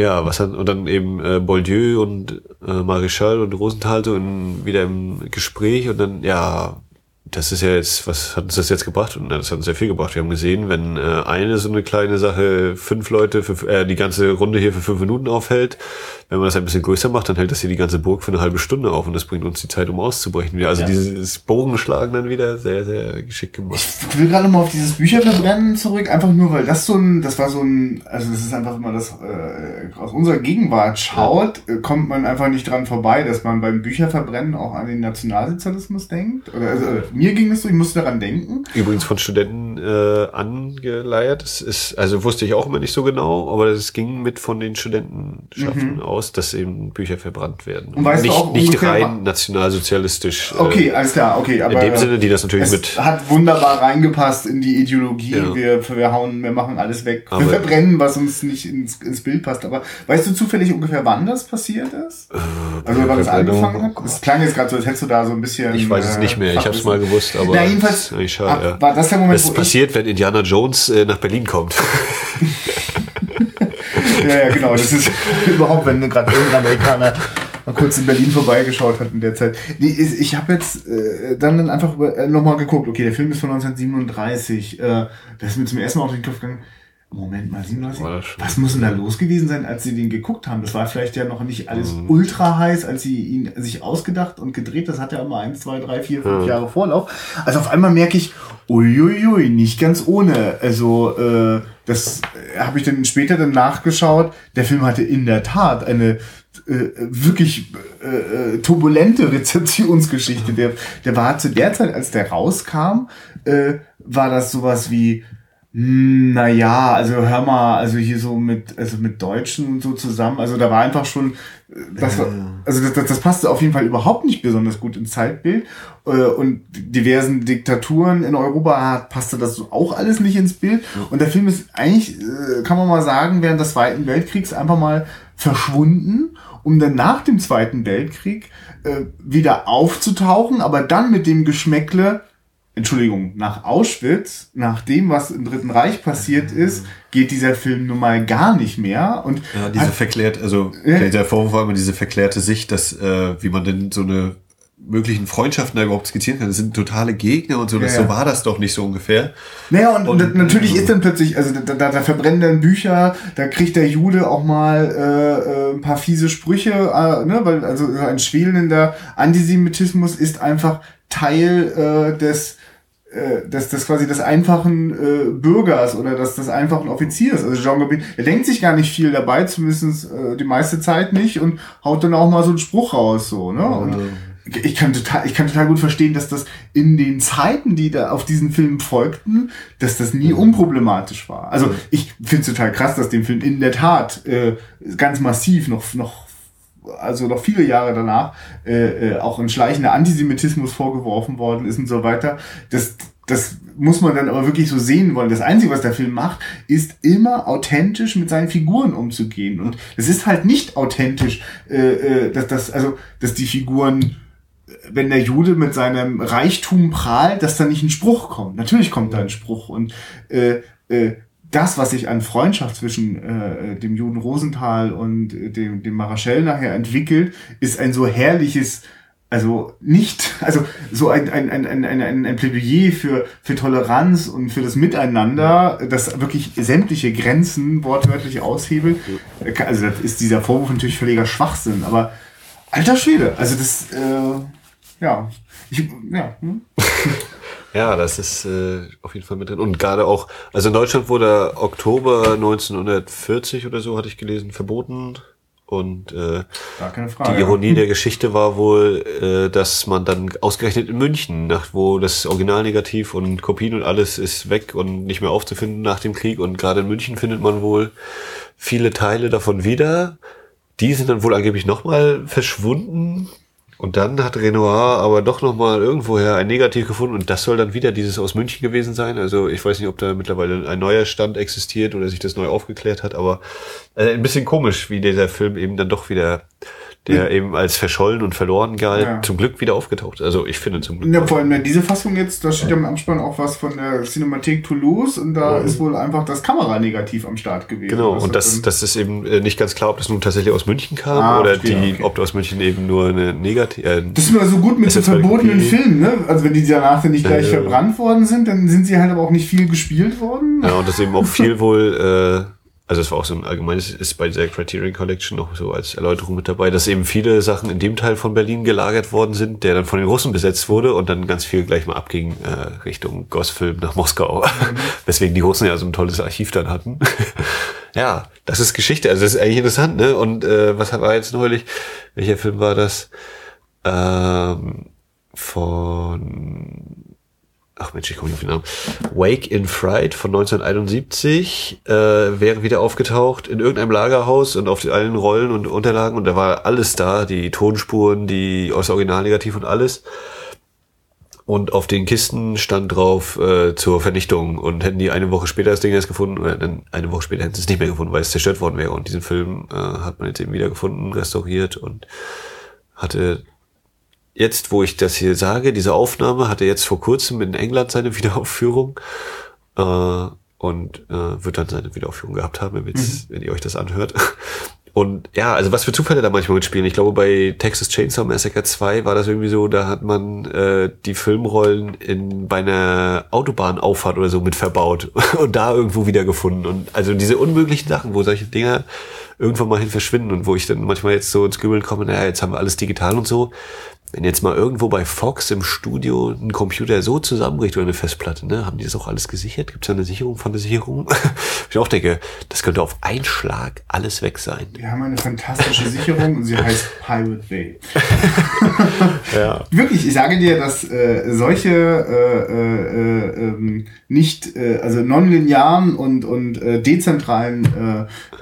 ja, was dann, und dann eben äh, Boldieu und äh, Marischal und Rosenthal so in, wieder im Gespräch und dann, ja, das ist ja jetzt, was hat uns das jetzt gebracht? Und das hat uns sehr viel gebracht. Wir haben gesehen, wenn äh, eine so eine kleine Sache fünf Leute für äh, die ganze Runde hier für fünf Minuten aufhält, wenn man das ein bisschen größer macht, dann hält das hier die ganze Burg für eine halbe Stunde auf und das bringt uns die Zeit, um auszubrechen. Also ja. dieses Bogenschlagen dann wieder sehr, sehr geschickt gemacht. Ich will gerade mal auf dieses Bücherverbrennen zurück, einfach nur, weil das so ein, das war so ein, also das ist einfach, wenn man das äh, aus unserer Gegenwart schaut, ja. Äh, kommt man einfach nicht dran vorbei, dass man beim Bücherverbrennen auch an den Nationalsozialismus denkt. Oder also, mir ging es so, ich musste daran denken. Übrigens von Studenten äh, angeleiert. Das ist, also wusste ich auch immer nicht so genau, aber es ging mit von den Studentenschaffen mhm. aus, dass eben Bücher verbrannt werden. Und weißt nicht, du auch nicht rein nationalsozialistisch. Äh, okay, alles klar, okay. Aber in dem Sinne, die das natürlich mit. Hat wunderbar reingepasst in die Ideologie. Ja. Wir, wir hauen, wir machen alles weg. Aber wir verbrennen, was uns nicht ins, ins Bild passt. Aber weißt du zufällig ungefähr, wann das passiert ist? Äh, also wann das angefangen hat? Es klang jetzt gerade so, als hättest du da so ein bisschen. Ich weiß es nicht mehr. Ich habe es mal gewusst, aber. Na, jedenfalls. Schade, ja. War das der Moment, das passiert, wenn Indiana Jones äh, nach Berlin kommt. [laughs] ja, ja, genau. Das ist [laughs] überhaupt, wenn gerade irgendein Amerikaner mal kurz in Berlin vorbeigeschaut hat in der Zeit. Nee, ich habe jetzt äh, dann einfach äh, nochmal geguckt. Okay, der Film ist von 1937. Äh, das ist mir zum ersten Mal auf den Kopf gegangen. Moment mal, 37? Was muss denn da los gewesen sein, als sie den geguckt haben? Das war vielleicht ja noch nicht alles mhm. ultra heiß, als sie ihn sich ausgedacht und gedreht. Das hat ja immer eins, zwei, drei, vier, fünf mhm. Jahre Vorlauf. Also auf einmal merke ich, uiuiui, nicht ganz ohne. Also äh, das äh, habe ich dann später dann nachgeschaut. Der Film hatte in der Tat eine äh, wirklich äh, äh turbulente Rezeptionsgeschichte. Der, der war zu der Zeit, als der rauskam, äh, war das sowas wie naja, also hör mal, also hier so mit, also mit Deutschen und so zusammen, also da war einfach schon, das war, also das, das, das passte auf jeden Fall überhaupt nicht besonders gut ins Zeitbild. Äh, und diversen Diktaturen in Europa passte das auch alles nicht ins Bild. Und der Film ist eigentlich, äh, kann man mal sagen, während des Zweiten Weltkriegs einfach mal verschwunden, um dann nach dem Zweiten Weltkrieg äh, wieder aufzutauchen, aber dann mit dem Geschmäckle, Entschuldigung, nach Auschwitz, nach dem, was im Dritten Reich passiert ist, geht dieser Film nun mal gar nicht mehr. Und ja, diese hat, verklärt, also äh, der Vorwurf war immer diese verklärte Sicht, dass äh, wie man denn so eine möglichen Freundschaften da überhaupt skizzieren kann. Das sind totale Gegner und so. Das, ja, ja. So war das doch nicht so ungefähr. Naja, und, und, natürlich ist dann plötzlich, also da, da, da verbrennen dann Bücher, da kriegt der Jude auch mal äh, äh, ein paar fiese Sprüche, äh, ne, weil also ein schwelender Antisemitismus ist einfach Teil äh, des äh, des, des quasi des einfachen äh, Bürgers oder des, des einfachen Offiziers. Also Jean Gabin, der denkt sich gar nicht viel dabei, zumindest äh, die meiste Zeit nicht und haut dann auch mal so einen Spruch raus, so, ne? Und ich kann total, ich kann total gut verstehen, dass das in den Zeiten, die da auf diesen Film folgten, dass das nie unproblematisch war. Also ich finde es total krass, dass dem Film in der Tat äh, ganz massiv noch noch also noch viele Jahre danach, äh, äh, auch ein schleichender Antisemitismus vorgeworfen worden ist und so weiter. Das, das muss man dann aber wirklich so sehen wollen. Das Einzige, was der Film macht, ist immer authentisch mit seinen Figuren umzugehen. Und es ist halt nicht authentisch, äh, äh, dass das, also, dass die Figuren wenn der Jude mit seinem Reichtum prahlt, dass da nicht ein Spruch kommt. Natürlich kommt da ein Spruch und äh, äh, das, was sich an Freundschaft zwischen äh, dem Juden Rosenthal und äh, dem, dem Marachell nachher entwickelt, ist ein so herrliches, also nicht, also so ein, ein, ein, ein, ein, ein Plädoyer für, für Toleranz und für das Miteinander, das wirklich sämtliche Grenzen wortwörtlich aushebelt. Also das ist dieser Vorwurf natürlich völliger Schwachsinn, aber alter Schwede, also das, äh, ja, ich, ja. Hm? [laughs] Ja, das ist äh, auf jeden Fall mit drin. Und gerade auch, also in Deutschland wurde Oktober 1940 oder so, hatte ich gelesen, verboten. Und äh, Frage, die Ironie ja. der Geschichte war wohl, äh, dass man dann ausgerechnet in München, nach, wo das Originalnegativ und Kopien und alles ist weg und nicht mehr aufzufinden nach dem Krieg. Und gerade in München findet man wohl viele Teile davon wieder. Die sind dann wohl angeblich nochmal verschwunden und dann hat Renoir aber doch nochmal irgendwoher ein Negativ gefunden und das soll dann wieder dieses aus München gewesen sein. Also ich weiß nicht, ob da mittlerweile ein neuer Stand existiert oder sich das neu aufgeklärt hat, aber äh, ein bisschen komisch, wie dieser Film eben dann doch wieder der eben als verschollen und verloren galt, ja. zum Glück wieder aufgetaucht. Also ich finde zum Glück. Ja, vor allem diese Fassung jetzt, da steht ja im Abspann auch was von der Cinemathek Toulouse und da ist wohl einfach das Kameranegativ am Start gewesen. Genau, und das, das ist eben äh, nicht ganz klar, ob das nun tatsächlich aus München kam ah, oder die, okay. ob aus München eben nur eine negative. Äh, das ist immer so gut mit so verbotenen Filmen, ne? Also wenn die danach nicht gleich verbrannt worden sind, dann sind sie halt aber auch nicht viel gespielt worden. Ja, und das eben auch viel wohl. Äh, also es war auch so ein allgemeines, ist bei der Criterion Collection noch so als Erläuterung mit dabei, dass eben viele Sachen in dem Teil von Berlin gelagert worden sind, der dann von den Russen besetzt wurde und dann ganz viel gleich mal abging äh, Richtung Gossfilm nach Moskau. Mhm. [laughs] Weswegen die Russen ja so ein tolles Archiv dann hatten. [laughs] ja, das ist Geschichte. Also das ist eigentlich interessant, ne? Und äh, was war jetzt neulich? Welcher Film war das? Ähm, von ach Mensch, ich komme nicht auf den Namen. Wake in Fright von 1971 äh, wäre wieder aufgetaucht in irgendeinem Lagerhaus und auf allen Rollen und Unterlagen und da war alles da, die Tonspuren, die aus Original negativ und alles. Und auf den Kisten stand drauf äh, zur Vernichtung. Und hätten die eine Woche später das Ding erst gefunden, oder eine Woche später hätten sie es nicht mehr gefunden, weil es zerstört worden wäre. Und diesen Film äh, hat man jetzt eben wieder gefunden, restauriert und hatte jetzt, wo ich das hier sage, diese Aufnahme hatte jetzt vor kurzem in England seine [laughs] Wiederaufführung. Äh, und äh, wird dann seine Wiederaufführung gehabt haben, wenn, mhm. wenn ihr euch das anhört. [laughs] Und ja, also was für Zufälle da manchmal mitspielen. Ich glaube, bei Texas Chainsaw Massacre 2 war das irgendwie so, da hat man äh, die Filmrollen in bei einer Autobahnauffahrt oder so mit verbaut [laughs] und da irgendwo wiedergefunden. Und also diese unmöglichen Sachen, wo solche Dinger irgendwann mal hin verschwinden und wo ich dann manchmal jetzt so ins Grübeln komme, naja, jetzt haben wir alles digital und so wenn jetzt mal irgendwo bei Fox im Studio ein Computer so zusammenbricht oder eine Festplatte, ne, haben die das auch alles gesichert? Gibt es da eine Sicherung von der Sicherung? [laughs] ich auch denke, das könnte auf einen Schlag alles weg sein. Wir haben eine fantastische Sicherung und sie heißt [laughs] Pirate Bay. [laughs] ja. Wirklich, ich sage dir, dass äh, solche äh, äh, äh, nicht, äh, also nonlinearen und, und äh, dezentralen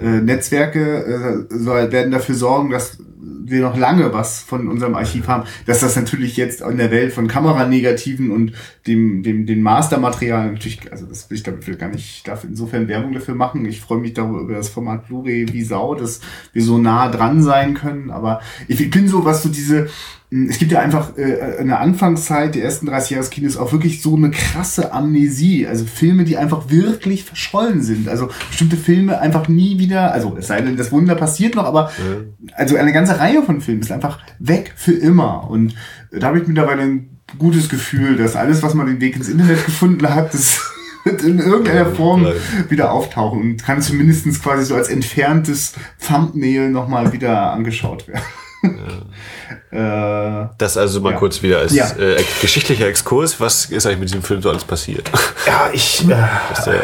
äh, äh, Netzwerke äh, soll, werden dafür sorgen, dass wir noch lange was von unserem Archiv haben, dass das natürlich jetzt in der Welt von Kameranegativen und dem, dem, dem Mastermaterial natürlich, also das will ich damit will gar nicht, darf insofern Werbung dafür machen. Ich freue mich darüber über das Format Blu-ray wie Sau, dass wir so nah dran sein können. Aber ich bin so, was so diese, es gibt ja einfach äh, in der Anfangszeit der ersten 30 Jahre des Kinos auch wirklich so eine krasse Amnesie. Also Filme, die einfach wirklich verschollen sind. Also bestimmte Filme einfach nie wieder, also es sei denn, das Wunder passiert noch, aber ja. also eine ganze Reihe von Filmen ist einfach weg für immer. Und da habe ich mittlerweile ein gutes Gefühl, dass alles, was man den Weg ins Internet gefunden hat, das [laughs] in irgendeiner Form wieder auftauchen und kann zumindest quasi so als entferntes Thumbnail nochmal wieder angeschaut werden. [laughs] Äh, das also mal ja. kurz wieder als ja. äh, geschichtlicher Exkurs. Was ist eigentlich mit diesem Film so alles passiert? Ja, ich. [laughs] Äh,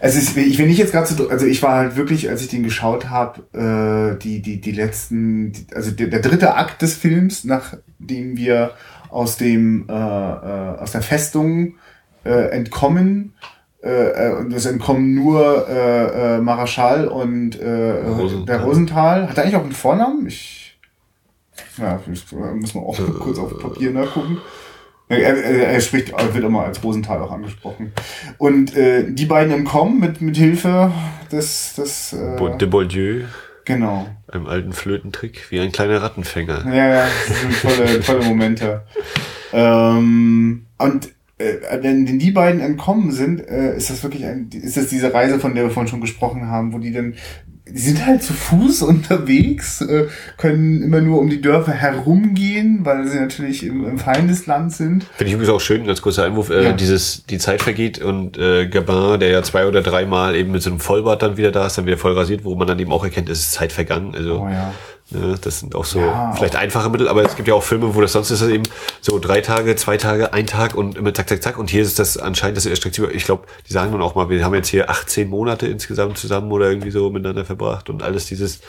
also ist, ich, wenn ich jetzt gerade so, also ich war halt wirklich, als ich den geschaut habe, äh, die die die letzten, also der, der dritte Akt des Films, nachdem wir aus dem äh, äh, aus der Festung entkommen äh, äh, und es entkommen nur äh, äh, Marschall und äh, Rosenthal. der Rosenthal. Hat er eigentlich auch einen Vornamen? Ich, ja, muss man auch kurz auf Papier nachgucken. Er, er, er spricht, wird immer als Rosenthal auch angesprochen. Und äh, die beiden entkommen mit, mit Hilfe des, des äh, de Bourdieu. Genau. Einem alten Flötentrick, wie ein kleiner Rattenfänger. Ja, ja, das sind tolle, tolle Momente. [laughs] ähm, und äh, wenn die beiden entkommen sind, äh, ist das wirklich ein, ist das diese Reise, von der wir vorhin schon gesprochen haben, wo die dann, die sind halt zu Fuß [laughs] unterwegs, äh, können immer nur um die Dörfer herumgehen, weil sie natürlich im, im Feindesland sind. Finde ich übrigens auch schön, ganz kurzer Einwurf, äh, ja. dieses, die Zeit vergeht und äh, Gabin, der ja zwei oder dreimal eben mit so einem Vollbart dann wieder da ist, dann wieder voll rasiert, wo man dann eben auch erkennt, es ist Zeit vergangen. Also, oh ja. Ne, das sind auch so ja, vielleicht auch. einfache Mittel, aber es gibt ja auch Filme, wo das sonst ist das eben so drei Tage, zwei Tage, ein Tag und immer zack, zack, zack. Und hier ist das anscheinend das erstreckte. Ich glaube, die sagen dann auch mal, wir haben jetzt hier 18 Monate insgesamt zusammen oder irgendwie so miteinander verbracht und alles dieses,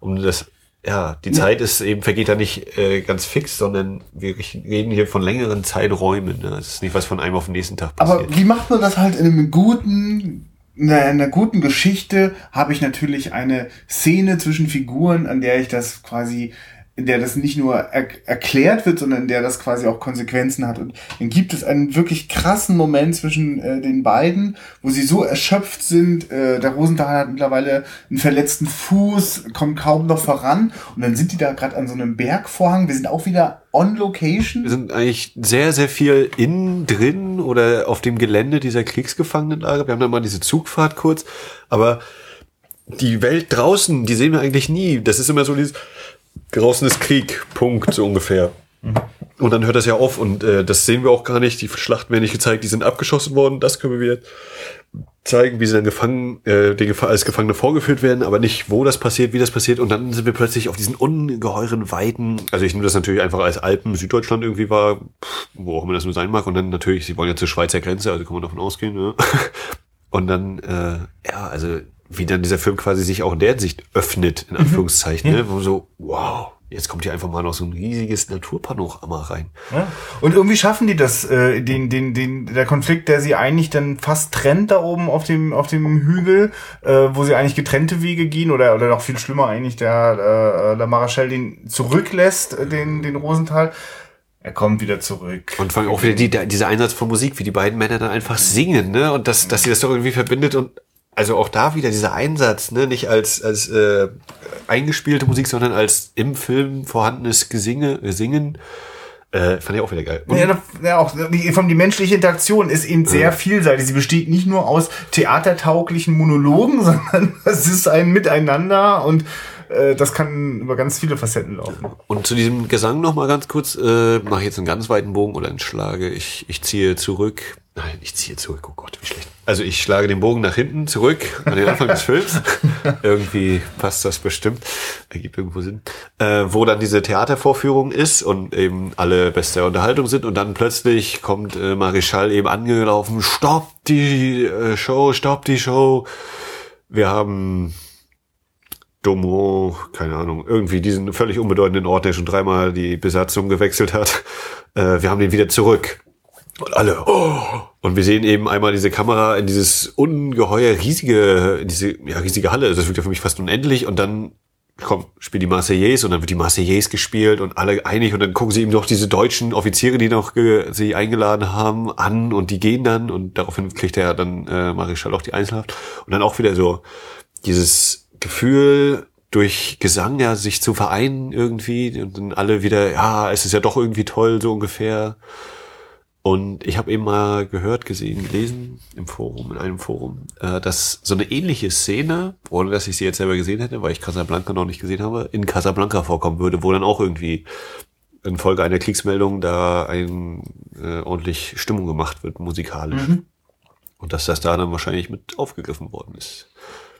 um das, ja, die ja. Zeit ist eben, vergeht da nicht äh, ganz fix, sondern wir reden hier von längeren Zeiträumen. Ne? Das ist nicht was von einem auf den nächsten Tag passiert. Aber wie macht man das halt in einem guten in einer guten Geschichte habe ich natürlich eine Szene zwischen Figuren, an der ich das quasi in der das nicht nur er erklärt wird, sondern in der das quasi auch Konsequenzen hat. Und dann gibt es einen wirklich krassen Moment zwischen äh, den beiden, wo sie so erschöpft sind. Äh, der Rosenthal hat mittlerweile einen verletzten Fuß, kommt kaum noch voran. Und dann sind die da gerade an so einem Bergvorhang. Wir sind auch wieder on location. Wir sind eigentlich sehr, sehr viel innen drin oder auf dem Gelände dieser Kriegsgefangenenlager. Wir haben dann mal diese Zugfahrt kurz, aber die Welt draußen, die sehen wir eigentlich nie. Das ist immer so dieses, draußen ist Krieg, Punkt, so ungefähr. Und dann hört das ja auf und äh, das sehen wir auch gar nicht. Die Schlachten werden nicht gezeigt, die sind abgeschossen worden. Das können wir zeigen, wie sie dann gefangen, äh, den Gef als Gefangene vorgeführt werden, aber nicht, wo das passiert, wie das passiert. Und dann sind wir plötzlich auf diesen ungeheuren Weiten. Also ich nehme das natürlich einfach als Alpen Süddeutschland irgendwie war, wo auch immer das nur sein mag. Und dann natürlich, sie wollen ja zur Schweizer Grenze, also kann man davon ausgehen. Ne? [laughs] Und dann, äh, ja, also wie dann dieser Film quasi sich auch in der Sicht öffnet, in mhm. Anführungszeichen, mhm. ne? wo so, wow, jetzt kommt hier einfach mal noch so ein riesiges Naturpanorama rein. Ja. Und irgendwie schaffen die das, äh, den, den, den, der Konflikt, der sie eigentlich dann fast trennt da oben auf dem, auf dem Hügel, äh, wo sie eigentlich getrennte Wege gehen oder, oder noch viel schlimmer eigentlich der, äh, der Marachel den zurücklässt, äh, den, den Rosenthal. Er kommt wieder zurück. Und vor allem auch wieder die, dieser Einsatz von Musik, wie die beiden Männer dann einfach singen, ne? Und dass, dass sie das doch irgendwie verbindet und also auch da wieder dieser Einsatz, ne, nicht als als äh, eingespielte Musik, sondern als im Film vorhandenes Gesinge, äh, Singen. Äh, fand ich auch wieder geil. Und ja, ja, auch die, von die menschliche Interaktion ist eben sehr vielseitig. Sie besteht nicht nur aus theatertauglichen Monologen, [laughs] sondern es ist ein Miteinander und äh, das kann über ganz viele Facetten laufen. Und zu diesem Gesang noch mal ganz kurz, äh, mache ich jetzt einen ganz weiten Bogen oder einen Schlage. Ich, ich ziehe zurück. Nein, ich ziehe zurück. Oh Gott, wie schlecht. Also ich schlage den Bogen nach hinten zurück an den Anfang des Films. [laughs] Irgendwie passt das bestimmt. Ergibt irgendwo Sinn. Äh, wo dann diese Theatervorführung ist und eben alle beste Unterhaltung sind und dann plötzlich kommt äh, Marischal eben angelaufen. Stopp die äh, Show, stopp die Show. Wir haben Domo, keine Ahnung, irgendwie diesen völlig unbedeutenden Ort, der schon dreimal die Besatzung gewechselt hat. Äh, wir haben den wieder zurück. Und alle, oh! Und wir sehen eben einmal diese Kamera in dieses ungeheuer riesige, in diese ja, riesige Halle. Das wirkt ja für mich fast unendlich. Und dann komm, spielt die Marseillaise und dann wird die Marseillaise gespielt und alle einig und dann gucken sie eben noch diese deutschen Offiziere, die noch sie eingeladen haben, an und die gehen dann und daraufhin kriegt er dann äh, Marischal auch die Einzelhaft und dann auch wieder so dieses Gefühl, durch Gesang ja sich zu vereinen irgendwie und dann alle wieder, ja, es ist ja doch irgendwie toll, so ungefähr. Und ich habe eben mal gehört, gesehen, gelesen im Forum, in einem Forum, äh, dass so eine ähnliche Szene, ohne dass ich sie jetzt selber gesehen hätte, weil ich Casablanca noch nicht gesehen habe, in Casablanca vorkommen würde, wo dann auch irgendwie in Folge einer Kriegsmeldung da ein äh, ordentlich Stimmung gemacht wird, musikalisch. Mhm. Und dass das da dann wahrscheinlich mit aufgegriffen worden ist.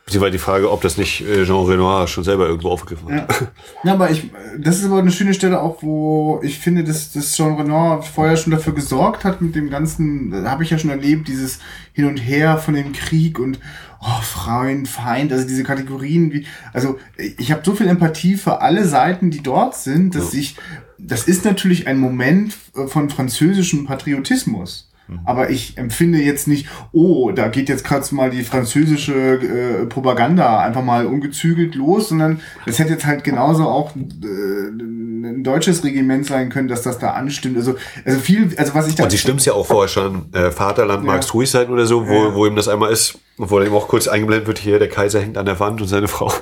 Sie war die Frage, ob das nicht äh, Jean Renoir schon selber irgendwo aufgegriffen hat. Ja. [laughs] ja, aber ich, das ist aber eine schöne Stelle auch, wo ich finde, dass, dass Jean Renoir vorher schon dafür gesorgt hat mit dem ganzen, da habe ich ja schon erlebt, dieses Hin und Her von dem Krieg und oh, Freund, Feind, also diese Kategorien, wie, also ich habe so viel Empathie für alle Seiten, die dort sind, dass ja. ich, das ist natürlich ein Moment von französischem Patriotismus. Mhm. Aber ich empfinde jetzt nicht, oh, da geht jetzt gerade mal die französische äh, Propaganda einfach mal ungezügelt los, sondern es hätte jetzt halt genauso auch äh, ein deutsches Regiment sein können, dass das da anstimmt. Also, also viel, also was ich da. Und sie stimmt ja auch vorher schon, äh, Vaterland ja. magst ruhig sein oder so, wo, ja. wo ihm das einmal ist, wo eben auch kurz eingeblendet wird, hier, der Kaiser hängt an der Wand und seine [laughs] Frau.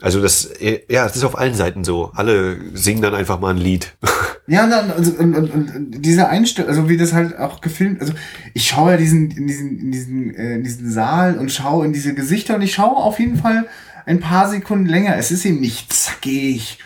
Also das, ja, das ist auf allen Seiten so. Alle singen dann einfach mal ein Lied. [laughs] Ja, und, dann, also, und, und, und diese Einstellung, also wie das halt auch gefilmt, also ich schaue ja diesen, in diesen, in diesen, äh, in diesen Saal und schaue in diese Gesichter und ich schaue auf jeden Fall ein paar Sekunden länger. Es ist eben nicht zackig,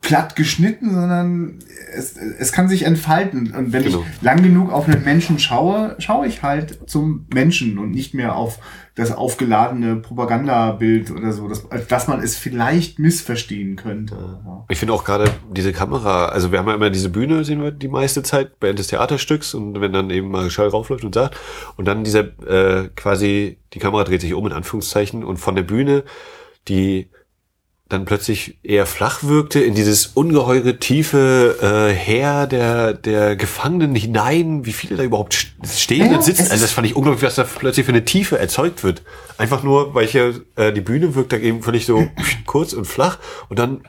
platt geschnitten, sondern es, es kann sich entfalten. Und wenn genau. ich lang genug auf einen Menschen schaue, schaue ich halt zum Menschen und nicht mehr auf das aufgeladene Propagandabild oder so, dass, dass man es vielleicht missverstehen könnte. Ja. Ich finde auch gerade diese Kamera, also wir haben ja immer diese Bühne, sehen wir die meiste Zeit während des Theaterstücks und wenn dann eben mal Schall raufläuft und sagt und dann dieser äh, quasi, die Kamera dreht sich um in Anführungszeichen und von der Bühne die dann plötzlich eher flach wirkte, in dieses ungeheure tiefe äh, Heer der, der Gefangenen hinein, wie viele da überhaupt stehen ja, und sitzen. Also das fand ich unglaublich, was da plötzlich für eine Tiefe erzeugt wird. Einfach nur, weil hier äh, die Bühne wirkt da eben völlig so [clears throat] kurz und flach und dann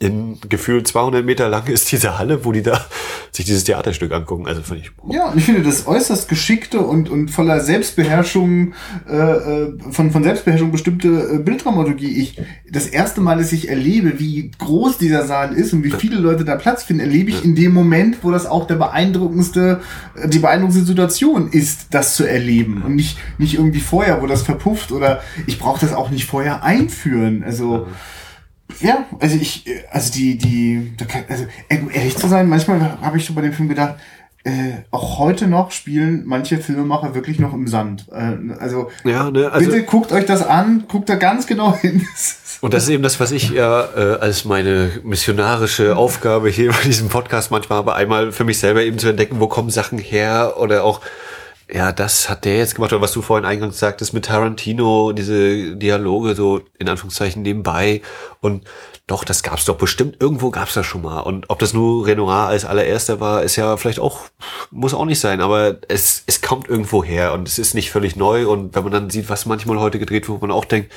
in gefühlt 200 Meter lang ist diese Halle, wo die da sich dieses Theaterstück angucken. Also finde ich. Ja, und ich finde das äußerst geschickte und, und voller Selbstbeherrschung, äh, äh, von, von Selbstbeherrschung bestimmte äh, Bilddramaturgie. Ich, das erste Mal, dass ich erlebe, wie groß dieser Saal ist und wie viele Leute da Platz finden, erlebe ich in dem Moment, wo das auch der beeindruckendste, äh, die beeindruckendste Situation ist, das zu erleben. Und nicht, nicht irgendwie vorher, wo das verpufft oder ich brauche das auch nicht vorher einführen. Also, ja, also ich, also die, die, also ehrlich zu sein, manchmal habe ich so bei dem Film gedacht, äh, auch heute noch spielen manche Filmemacher wirklich noch im Sand. Äh, also, ja, ne, also bitte guckt euch das an, guckt da ganz genau hin. [laughs] Und das ist eben das, was ich ja äh, als meine missionarische Aufgabe hier bei diesem Podcast manchmal habe, einmal für mich selber eben zu entdecken, wo kommen Sachen her oder auch ja, das hat der jetzt gemacht, oder was du vorhin eingangs sagtest mit Tarantino, diese Dialoge so in Anführungszeichen nebenbei. Und doch, das gab's doch bestimmt. Irgendwo gab's das schon mal. Und ob das nur Renoir als allererster war, ist ja vielleicht auch, muss auch nicht sein. Aber es, es kommt irgendwo her und es ist nicht völlig neu. Und wenn man dann sieht, was manchmal heute gedreht wird, wo man auch denkt,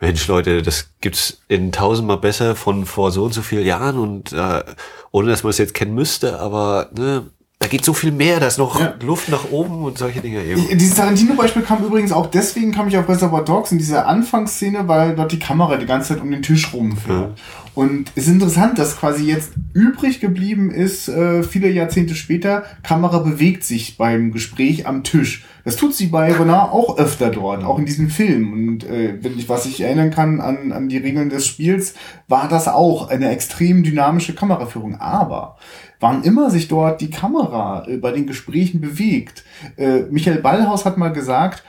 Mensch, Leute, das gibt's in tausendmal besser von vor so und so vielen Jahren und äh, ohne dass man es jetzt kennen müsste, aber ne, da geht so viel mehr, da ist noch ja. Luft nach oben und solche Dinge eben. Dieses Tarantino-Beispiel kam übrigens auch deswegen, kam ich auf Reservoir Dogs in dieser Anfangsszene, weil dort die Kamera die ganze Zeit um den Tisch rumfährt. Ja. Und es ist interessant, dass quasi jetzt übrig geblieben ist, äh, viele Jahrzehnte später, Kamera bewegt sich beim Gespräch am Tisch. Das tut sie bei Renard auch öfter dort, auch in diesem Film. Und äh, wenn ich, was ich erinnern kann an, an die Regeln des Spiels, war das auch eine extrem dynamische Kameraführung. Aber wann immer sich dort die Kamera äh, bei den Gesprächen bewegt. Äh, Michael Ballhaus hat mal gesagt,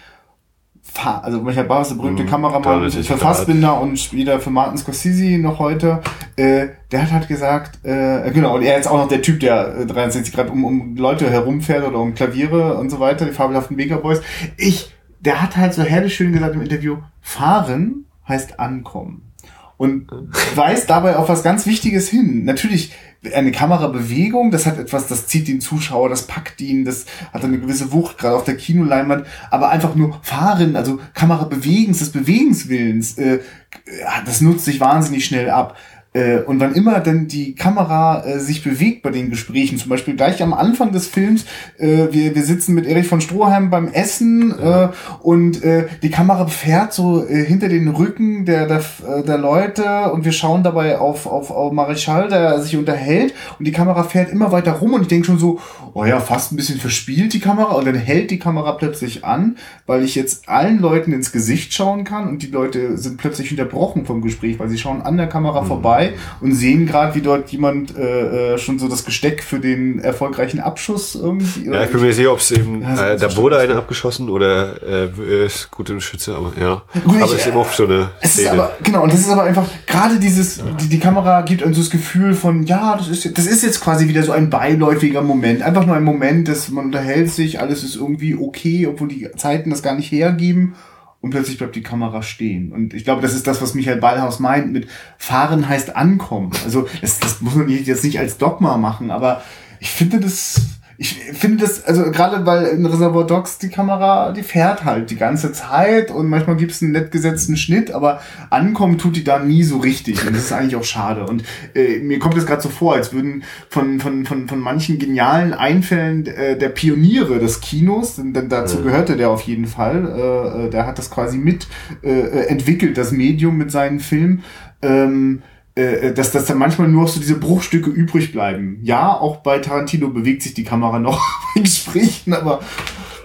also Michael Ballhaus, der berühmte mhm, Kameramann, für Fassbinder und Spieler für Martin Scorsese noch heute, äh, der hat halt gesagt, äh, genau, und er ist auch noch der Typ, der äh, 63 Grad um, um Leute herumfährt oder um Klaviere und so weiter, die fabelhaften Vega Boys. Ich, der hat halt so herrlich schön gesagt im Interview, fahren heißt ankommen und weist dabei auf was ganz Wichtiges hin. Natürlich eine Kamerabewegung, das hat etwas, das zieht den Zuschauer, das packt ihn, das hat eine gewisse Wucht, gerade auf der Kinoleinwand, aber einfach nur fahren, also Kamerabewegens, des Bewegenswillens, äh, das nutzt sich wahnsinnig schnell ab. Äh, und wann immer denn die Kamera äh, sich bewegt bei den Gesprächen, zum Beispiel gleich am Anfang des Films, äh, wir, wir sitzen mit Erich von Stroheim beim Essen äh, und äh, die Kamera fährt so äh, hinter den Rücken der, der, der Leute und wir schauen dabei auf, auf, auf Marischal, der sich unterhält und die Kamera fährt immer weiter rum und ich denke schon so, oh ja, fast ein bisschen verspielt die Kamera und dann hält die Kamera plötzlich an, weil ich jetzt allen Leuten ins Gesicht schauen kann und die Leute sind plötzlich unterbrochen vom Gespräch, weil sie schauen an der Kamera mhm. vorbei vorbei und sehen gerade, wie dort jemand äh, äh, schon so das Gesteck für den erfolgreichen Abschuss irgendwie. Ja, ich bin mir sicher, ob es eben, ja, äh, da wurde einer abgeschossen oder äh, ist gut im Schütze, aber ja. Gut, aber es ist eben auch so eine es Szene. Ist aber, genau, und das ist aber einfach, gerade dieses, ja. die, die Kamera gibt uns das Gefühl von, ja, das ist, das ist jetzt quasi wieder so ein beiläufiger Moment. Einfach nur ein Moment, dass man unterhält sich, alles ist irgendwie okay, obwohl die Zeiten das gar nicht hergeben und plötzlich bleibt die Kamera stehen. Und ich glaube, das ist das, was Michael Ballhaus meint mit fahren heißt ankommen. Also das, das muss man jetzt nicht als Dogma machen, aber ich finde das ich finde das, also gerade weil in Reservoir Dogs die Kamera, die fährt halt die ganze Zeit und manchmal gibt es einen nett gesetzten Schnitt, aber ankommen tut die da nie so richtig und das ist eigentlich auch schade. Und äh, mir kommt es gerade so vor, als würden von, von, von, von manchen genialen Einfällen äh, der Pioniere des Kinos, denn, dazu gehörte der auf jeden Fall, äh, äh, der hat das quasi mit äh, äh entwickelt, das Medium mit seinen Filmen. Ähm, äh, äh, dass, dass da manchmal nur so diese Bruchstücke übrig bleiben. Ja, auch bei Tarantino bewegt sich die Kamera noch [laughs] bei Gesprächen, aber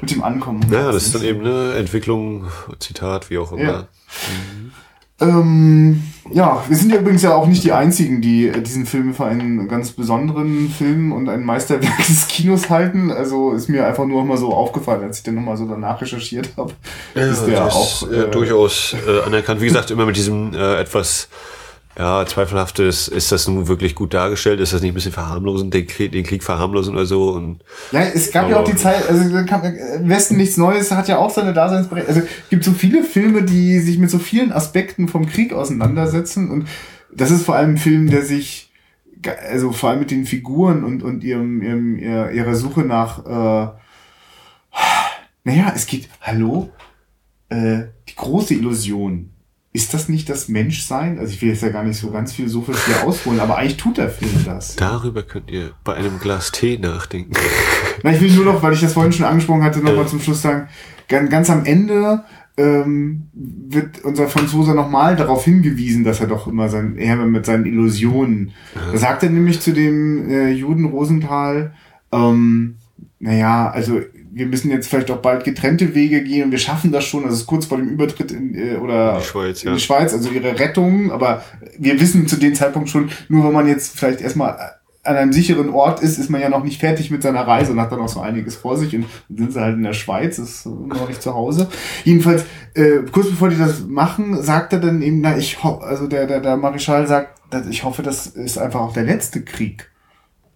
mit dem Ankommen. Naja, das ist dann eben eine Entwicklung, Zitat, wie auch immer. Ja. Mhm. Ähm, ja, wir sind ja übrigens ja auch nicht die einzigen, die diesen Film für einen ganz besonderen Film und ein Meisterwerk [laughs] des Kinos halten. Also ist mir einfach nur mal so aufgefallen, als ich dann nochmal so danach recherchiert habe. Ja, ist der auch äh, durchaus äh, anerkannt. Wie gesagt, immer mit diesem äh, etwas ja, zweifelhaft ist, ist das nun wirklich gut dargestellt? Ist das nicht ein bisschen verharmlosend, den Krieg, den Krieg verharmlosen oder so? Und, ja, es gab ja auch die Zeit, also im Westen nichts Neues hat ja auch seine Daseinsberechtigung. Also es gibt so viele Filme, die sich mit so vielen Aspekten vom Krieg auseinandersetzen und das ist vor allem ein Film, der sich, also vor allem mit den Figuren und, und ihrem, ihrem, ihrer Suche nach, äh, naja, es geht, hallo, äh, die große Illusion ist das nicht das Menschsein? Also ich will jetzt ja gar nicht so ganz philosophisch hier ausholen, aber eigentlich tut der Film das. Darüber könnt ihr bei einem Glas Tee nachdenken. [laughs] Na, ich will nur noch, weil ich das vorhin schon angesprochen hatte, nochmal ja. zum Schluss sagen, ganz, ganz am Ende ähm, wird unser Franzose nochmal darauf hingewiesen, dass er doch immer sein, er mit seinen Illusionen. Ja. Da sagt er nämlich zu dem äh, Juden Rosenthal, ähm, naja, also wir müssen jetzt vielleicht auch bald getrennte Wege gehen und wir schaffen das schon. Also es ist kurz vor dem Übertritt in, äh, oder in die, Schweiz, in die Schweiz, also ihre Rettung. Aber wir wissen zu dem Zeitpunkt schon, nur wenn man jetzt vielleicht erstmal an einem sicheren Ort ist, ist man ja noch nicht fertig mit seiner Reise und hat dann auch so einiges vor sich und sind sie halt in der Schweiz, ist noch nicht zu Hause. Jedenfalls, äh, kurz bevor die das machen, sagt er dann eben, na, ich hoffe, also der, der, der Marischal sagt, ich hoffe, das ist einfach auch der letzte Krieg.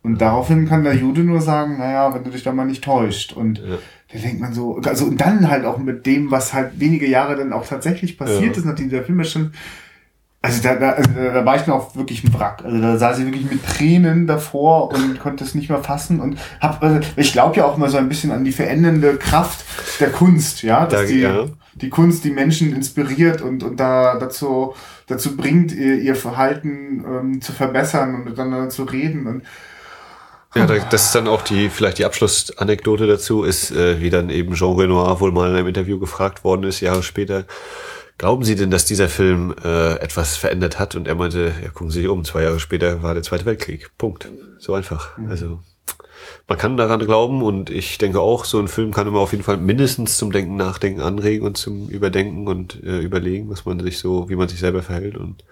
Und daraufhin kann der Jude nur sagen, naja, wenn du dich da mal nicht täuscht. Und ja. da denkt man so, also und dann halt auch mit dem, was halt wenige Jahre dann auch tatsächlich passiert ja. ist, nachdem der Film ja schon, Also da, da, also da war ich mir auch wirklich ein Wrack. Also da saß ich wirklich mit Tränen davor und [laughs] konnte es nicht mehr fassen und hab, also ich glaube ja auch immer so ein bisschen an die verändernde Kraft der Kunst, ja, dass Da- die, ja. die Kunst die Menschen inspiriert und, und da dazu, dazu bringt, ihr, ihr Verhalten ähm, zu verbessern und miteinander zu reden und Ja, da- das ist dann auch die, vielleicht die Abschlussanekdote dazu, ist, äh, wie dann eben Jean Renoir wohl mal in einem Interview gefragt worden ist, Jahre später, glauben Sie denn, dass dieser Film äh, etwas verändert hat? Und er meinte, ja, gucken Sie sich um, zwei Jahre später war der Zweite Weltkrieg. Punkt. So einfach. Also man kann daran glauben und ich denke auch, so ein Film kann immer auf jeden Fall mindestens zum Denken, Nachdenken anregen und zum Überdenken und äh, überlegen, was man sich so, wie man sich selber verhält und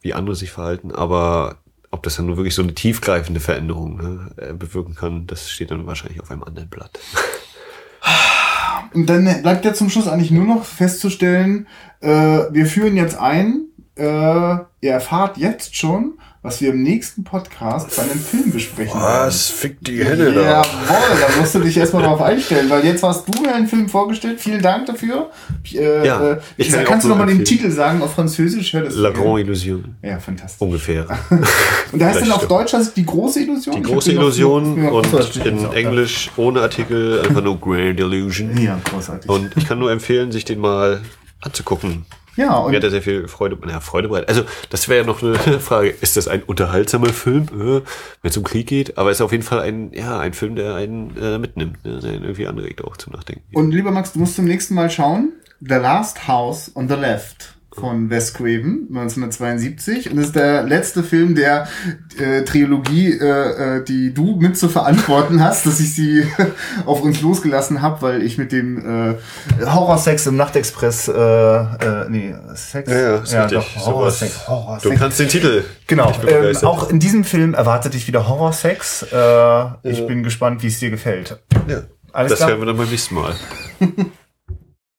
wie andere sich verhalten. Aber ob das dann nur wirklich so eine tiefgreifende Veränderung ne, äh, bewirken kann, das steht dann wahrscheinlich auf einem anderen Blatt. [laughs] Und dann bleibt ja zum Schluss eigentlich nur noch festzustellen, äh, wir führen jetzt ein, äh, ihr erfahrt jetzt schon, was wir im nächsten Podcast bei einem Film besprechen fickt die Jawohl, da musst du dich erstmal drauf einstellen, weil jetzt hast du mir einen Film vorgestellt. Vielen Dank dafür. Äh, Ja, äh, ich kann kannst du nochmal den. Titel sagen auf Französisch? Hör das La. Grande Illusion. Ja, fantastisch. Ungefähr. [laughs] Und da heißt dann auf. Deutsch das die große Illusion? Die große Illusion noch- und das in auch da. Englisch ohne Artikel einfach nur Grand Illusion. Ja, großartig. Und ich kann nur empfehlen, sich den mal anzugucken. Ja, und Mir hat er sehr viel Freude, ja, Freude bereitet. Also, das wäre ja noch eine [laughs] Frage. Ist das ein unterhaltsamer Film, äh, wenn es um Krieg geht? Aber es ist auf jeden Fall ein, ja, ein Film, der einen äh, mitnimmt, ne? der einen irgendwie anregt auch zum Nachdenken. Und lieber Max, du musst zum nächsten Mal schauen. The Last House on the Left von Wes Craven, 1972. Und das ist der letzte Film der äh, Trilogie, äh, äh, die du mit zu verantworten hast, dass ich sie [laughs] auf uns losgelassen habe, weil ich mit dem äh, Horrorsex im Nachtexpress, äh, äh, nee, Sex? Ja, ja, ist richtig. doch, Horrorsex, Sowas. Horrorsex. Du kannst den Titel. Genau, ähm, auch in diesem Film erwartet dich wieder Horrorsex. Äh, ich bin gespannt, wie es dir gefällt. Ja. Alles das klar. hören wir dann beim nächsten Mal. [laughs]